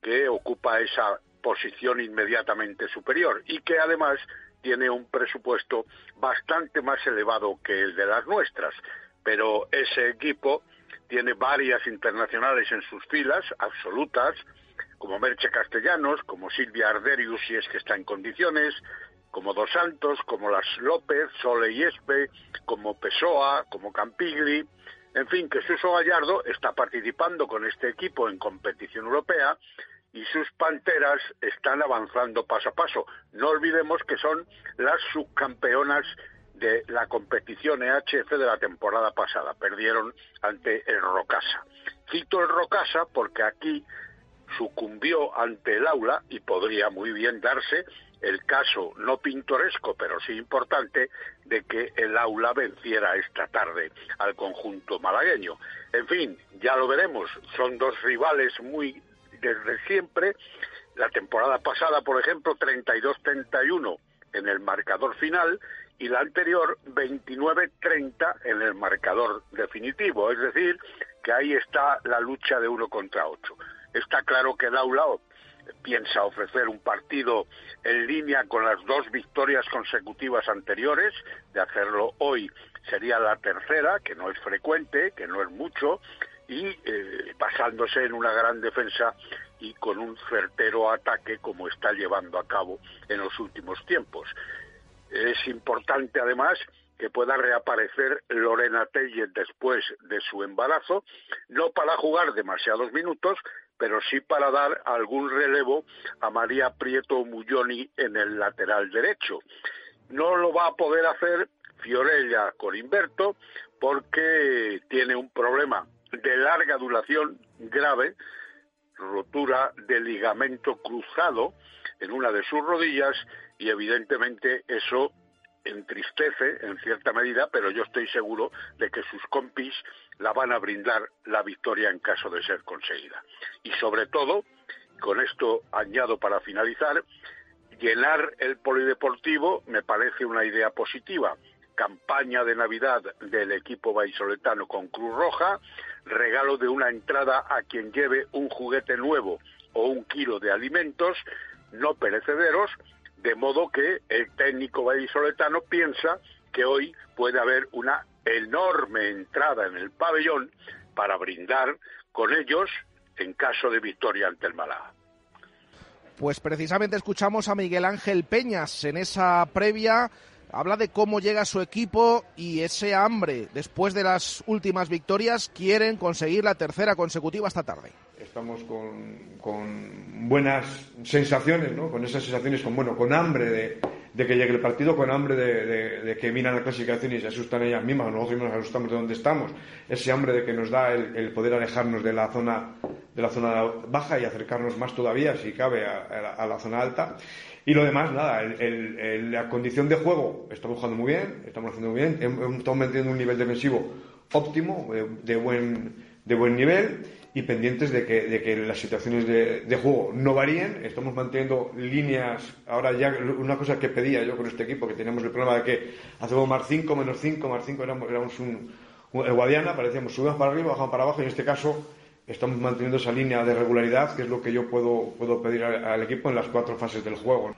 que ocupa esa posición inmediatamente superior y que además tiene un presupuesto bastante más elevado que el de las nuestras. Pero ese equipo tiene varias internacionales en sus filas, absolutas, como Merche Castellanos, como Silvia Arderius, si es que está en condiciones, como Dos Santos, como Las López, Sole y Espe, como Pessoa, como Campigli. En fin, que Suso Gallardo está participando con este equipo en competición europea y sus panteras están avanzando paso a paso. No olvidemos que son las subcampeonas de la competición EHF de la temporada pasada. Perdieron ante el Rocasa. Cito el Rocasa porque aquí sucumbió ante el aula y podría muy bien darse el caso no pintoresco, pero sí importante, de que el aula venciera esta tarde al conjunto malagueño. En fin, ya lo veremos. Son dos rivales muy desde siempre. La temporada pasada, por ejemplo, 32-31 en el marcador final y la anterior 29-30 en el marcador definitivo. Es decir, que ahí está la lucha de uno contra ocho. Está claro que el aula piensa ofrecer un partido en línea con las dos victorias consecutivas anteriores, de hacerlo hoy sería la tercera, que no es frecuente, que no es mucho, y eh, basándose en una gran defensa y con un certero ataque como está llevando a cabo en los últimos tiempos. Es importante además que pueda reaparecer Lorena Tellez después de su embarazo, no para jugar demasiados minutos, pero sí para dar algún relevo a María Prieto Mulloni en el lateral derecho. No lo va a poder hacer Fiorella Corimberto porque tiene un problema de larga duración grave, rotura de ligamento cruzado en una de sus rodillas y evidentemente eso entristece en cierta medida, pero yo estoy seguro de que sus compis la van a brindar la victoria en caso de ser conseguida. Y sobre todo, con esto añado para finalizar, llenar el polideportivo me parece una idea positiva. Campaña de Navidad del equipo vallisoletano con Cruz Roja, regalo de una entrada a quien lleve un juguete nuevo o un kilo de alimentos no perecederos de modo que el técnico vallisoletano piensa que hoy puede haber una enorme entrada en el pabellón para brindar con ellos en caso de victoria ante el Málaga. Pues precisamente escuchamos a Miguel Ángel Peñas en esa previa. Habla de cómo llega su equipo y ese hambre. Después de las últimas victorias, quieren conseguir la tercera consecutiva esta tarde estamos con, buenas sensaciones, ¿no? con esas sensaciones, con, bueno, con hambre de que llegue el partido con hambre de, que miran la clasificación y se asustan ellas mismas, nosotros mismos nos asustamos de dónde estamos, ese hambre de que nos da el, poder alejarnos de la zona de la zona baja y acercarnos más todavía, si cabe, a, la, zona alta. Y lo demás, nada, la condición de juego, estamos jugando muy bien, estamos haciendo muy bien, estamos manteniendo un nivel defensivo óptimo, de, buen, de buen nivel y pendientes de que, de que las situaciones de, de, juego no varíen. Estamos manteniendo líneas. Ahora ya una cosa que pedía yo con este equipo, que teníamos el problema de que hacemos más 5, menos 5, más 5, éramos, éramos un, el Guadiana, parecíamos subimos para arriba, bajamos para abajo, y en este caso estamos manteniendo esa línea de regularidad, que es lo que yo puedo, puedo pedir al, equipo en las cuatro fases del juego.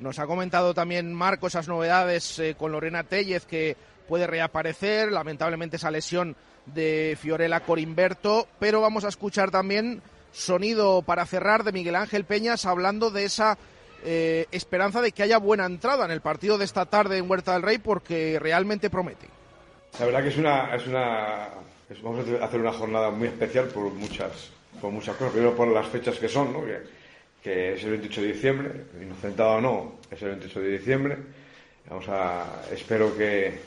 Nos ha comentado también Marco esas novedades eh, con Lorena Tellez, que puede reaparecer. Lamentablemente esa lesión de Fiorella Corimberto, pero vamos a escuchar también sonido para cerrar de Miguel Ángel Peñas hablando de esa eh, esperanza de que haya buena entrada en el partido de esta tarde en Huerta del Rey porque realmente promete. La verdad que es una, es una vamos a hacer una jornada muy especial por muchas, por muchas cosas. Primero por las fechas que son, ¿no? que, que es el 28 de diciembre, inocentado o no, es el 28 de diciembre. Vamos a, espero que,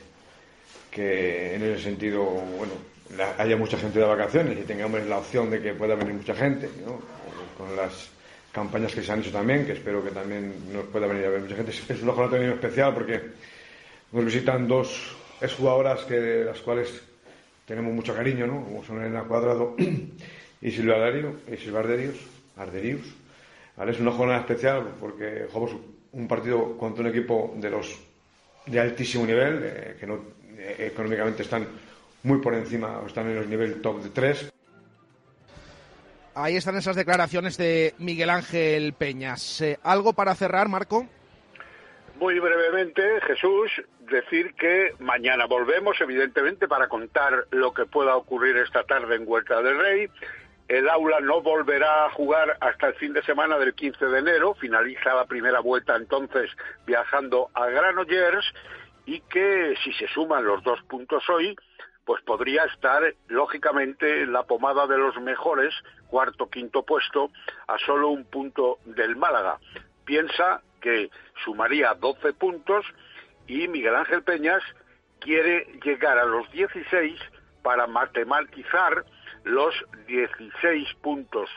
que en ese sentido, bueno, haya mucha gente de vacaciones y tengamos la opción de que pueda venir mucha gente, ¿no? con las campañas que se han hecho también, que espero que también nos pueda venir a ver mucha gente. Es una jornada también especial porque nos visitan dos exjugadoras que, las cuales tenemos mucho cariño, ¿no? como son Elena Cuadrado <clears throat> y Silvia Dario, y Silva Arderius. Arderius ¿vale? Es una jornada especial porque jugamos un partido contra un equipo de los de altísimo nivel, que no eh, económicamente están muy por encima, están en el nivel top de tres. Ahí están esas declaraciones de Miguel Ángel Peñas. Eh, ¿Algo para cerrar, Marco? Muy brevemente, Jesús, decir que mañana volvemos, evidentemente, para contar lo que pueda ocurrir esta tarde en Huerta del Rey. El aula no volverá a jugar hasta el fin de semana del 15 de enero, finaliza la primera vuelta entonces viajando a Granollers y que si se suman los dos puntos hoy, pues podría estar lógicamente en la pomada de los mejores, cuarto, quinto puesto, a solo un punto del Málaga. Piensa que sumaría 12 puntos y Miguel Ángel Peñas quiere llegar a los 16 para matematizar los 16 puntos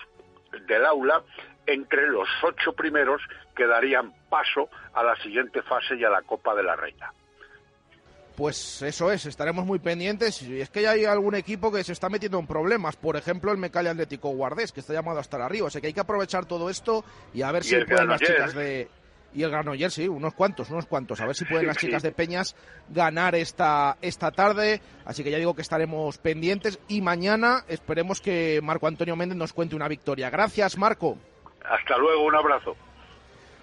del aula entre los ocho primeros que darían paso a la siguiente fase y a la Copa de la Reina. Pues eso es, estaremos muy pendientes. Y es que ya hay algún equipo que se está metiendo en problemas. Por ejemplo, el Mecalia Atlético Guardés, que está llamado a estar arriba. O sea que hay que aprovechar todo esto y a ver si pueden las chicas de. Y el Granollers, sí, unos cuantos, unos cuantos. A ver si pueden las chicas de Peñas ganar esta, esta tarde. Así que ya digo que estaremos pendientes. Y mañana esperemos que Marco Antonio Méndez nos cuente una victoria. Gracias, Marco. Hasta luego, un abrazo.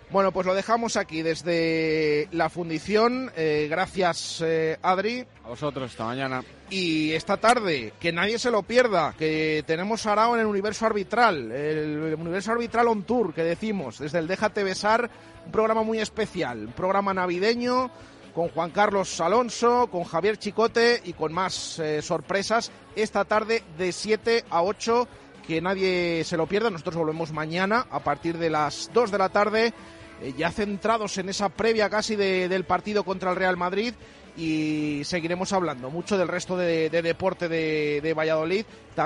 Bueno, pues lo dejamos aquí desde la fundición. Eh, gracias, eh, Adri. A vosotros, esta mañana. Y esta tarde, que nadie se lo pierda, que tenemos Arao en el universo arbitral, el universo arbitral on tour, que decimos, desde el Déjate Besar, un programa muy especial, un programa navideño con Juan Carlos Alonso, con Javier Chicote y con más eh, sorpresas esta tarde de 7 a 8 que nadie se lo pierda. Nosotros volvemos mañana a partir de las 2 de la tarde eh, ya centrados en esa previa casi del partido contra el Real Madrid y seguiremos hablando mucho del resto de, deporte de, de Valladolid.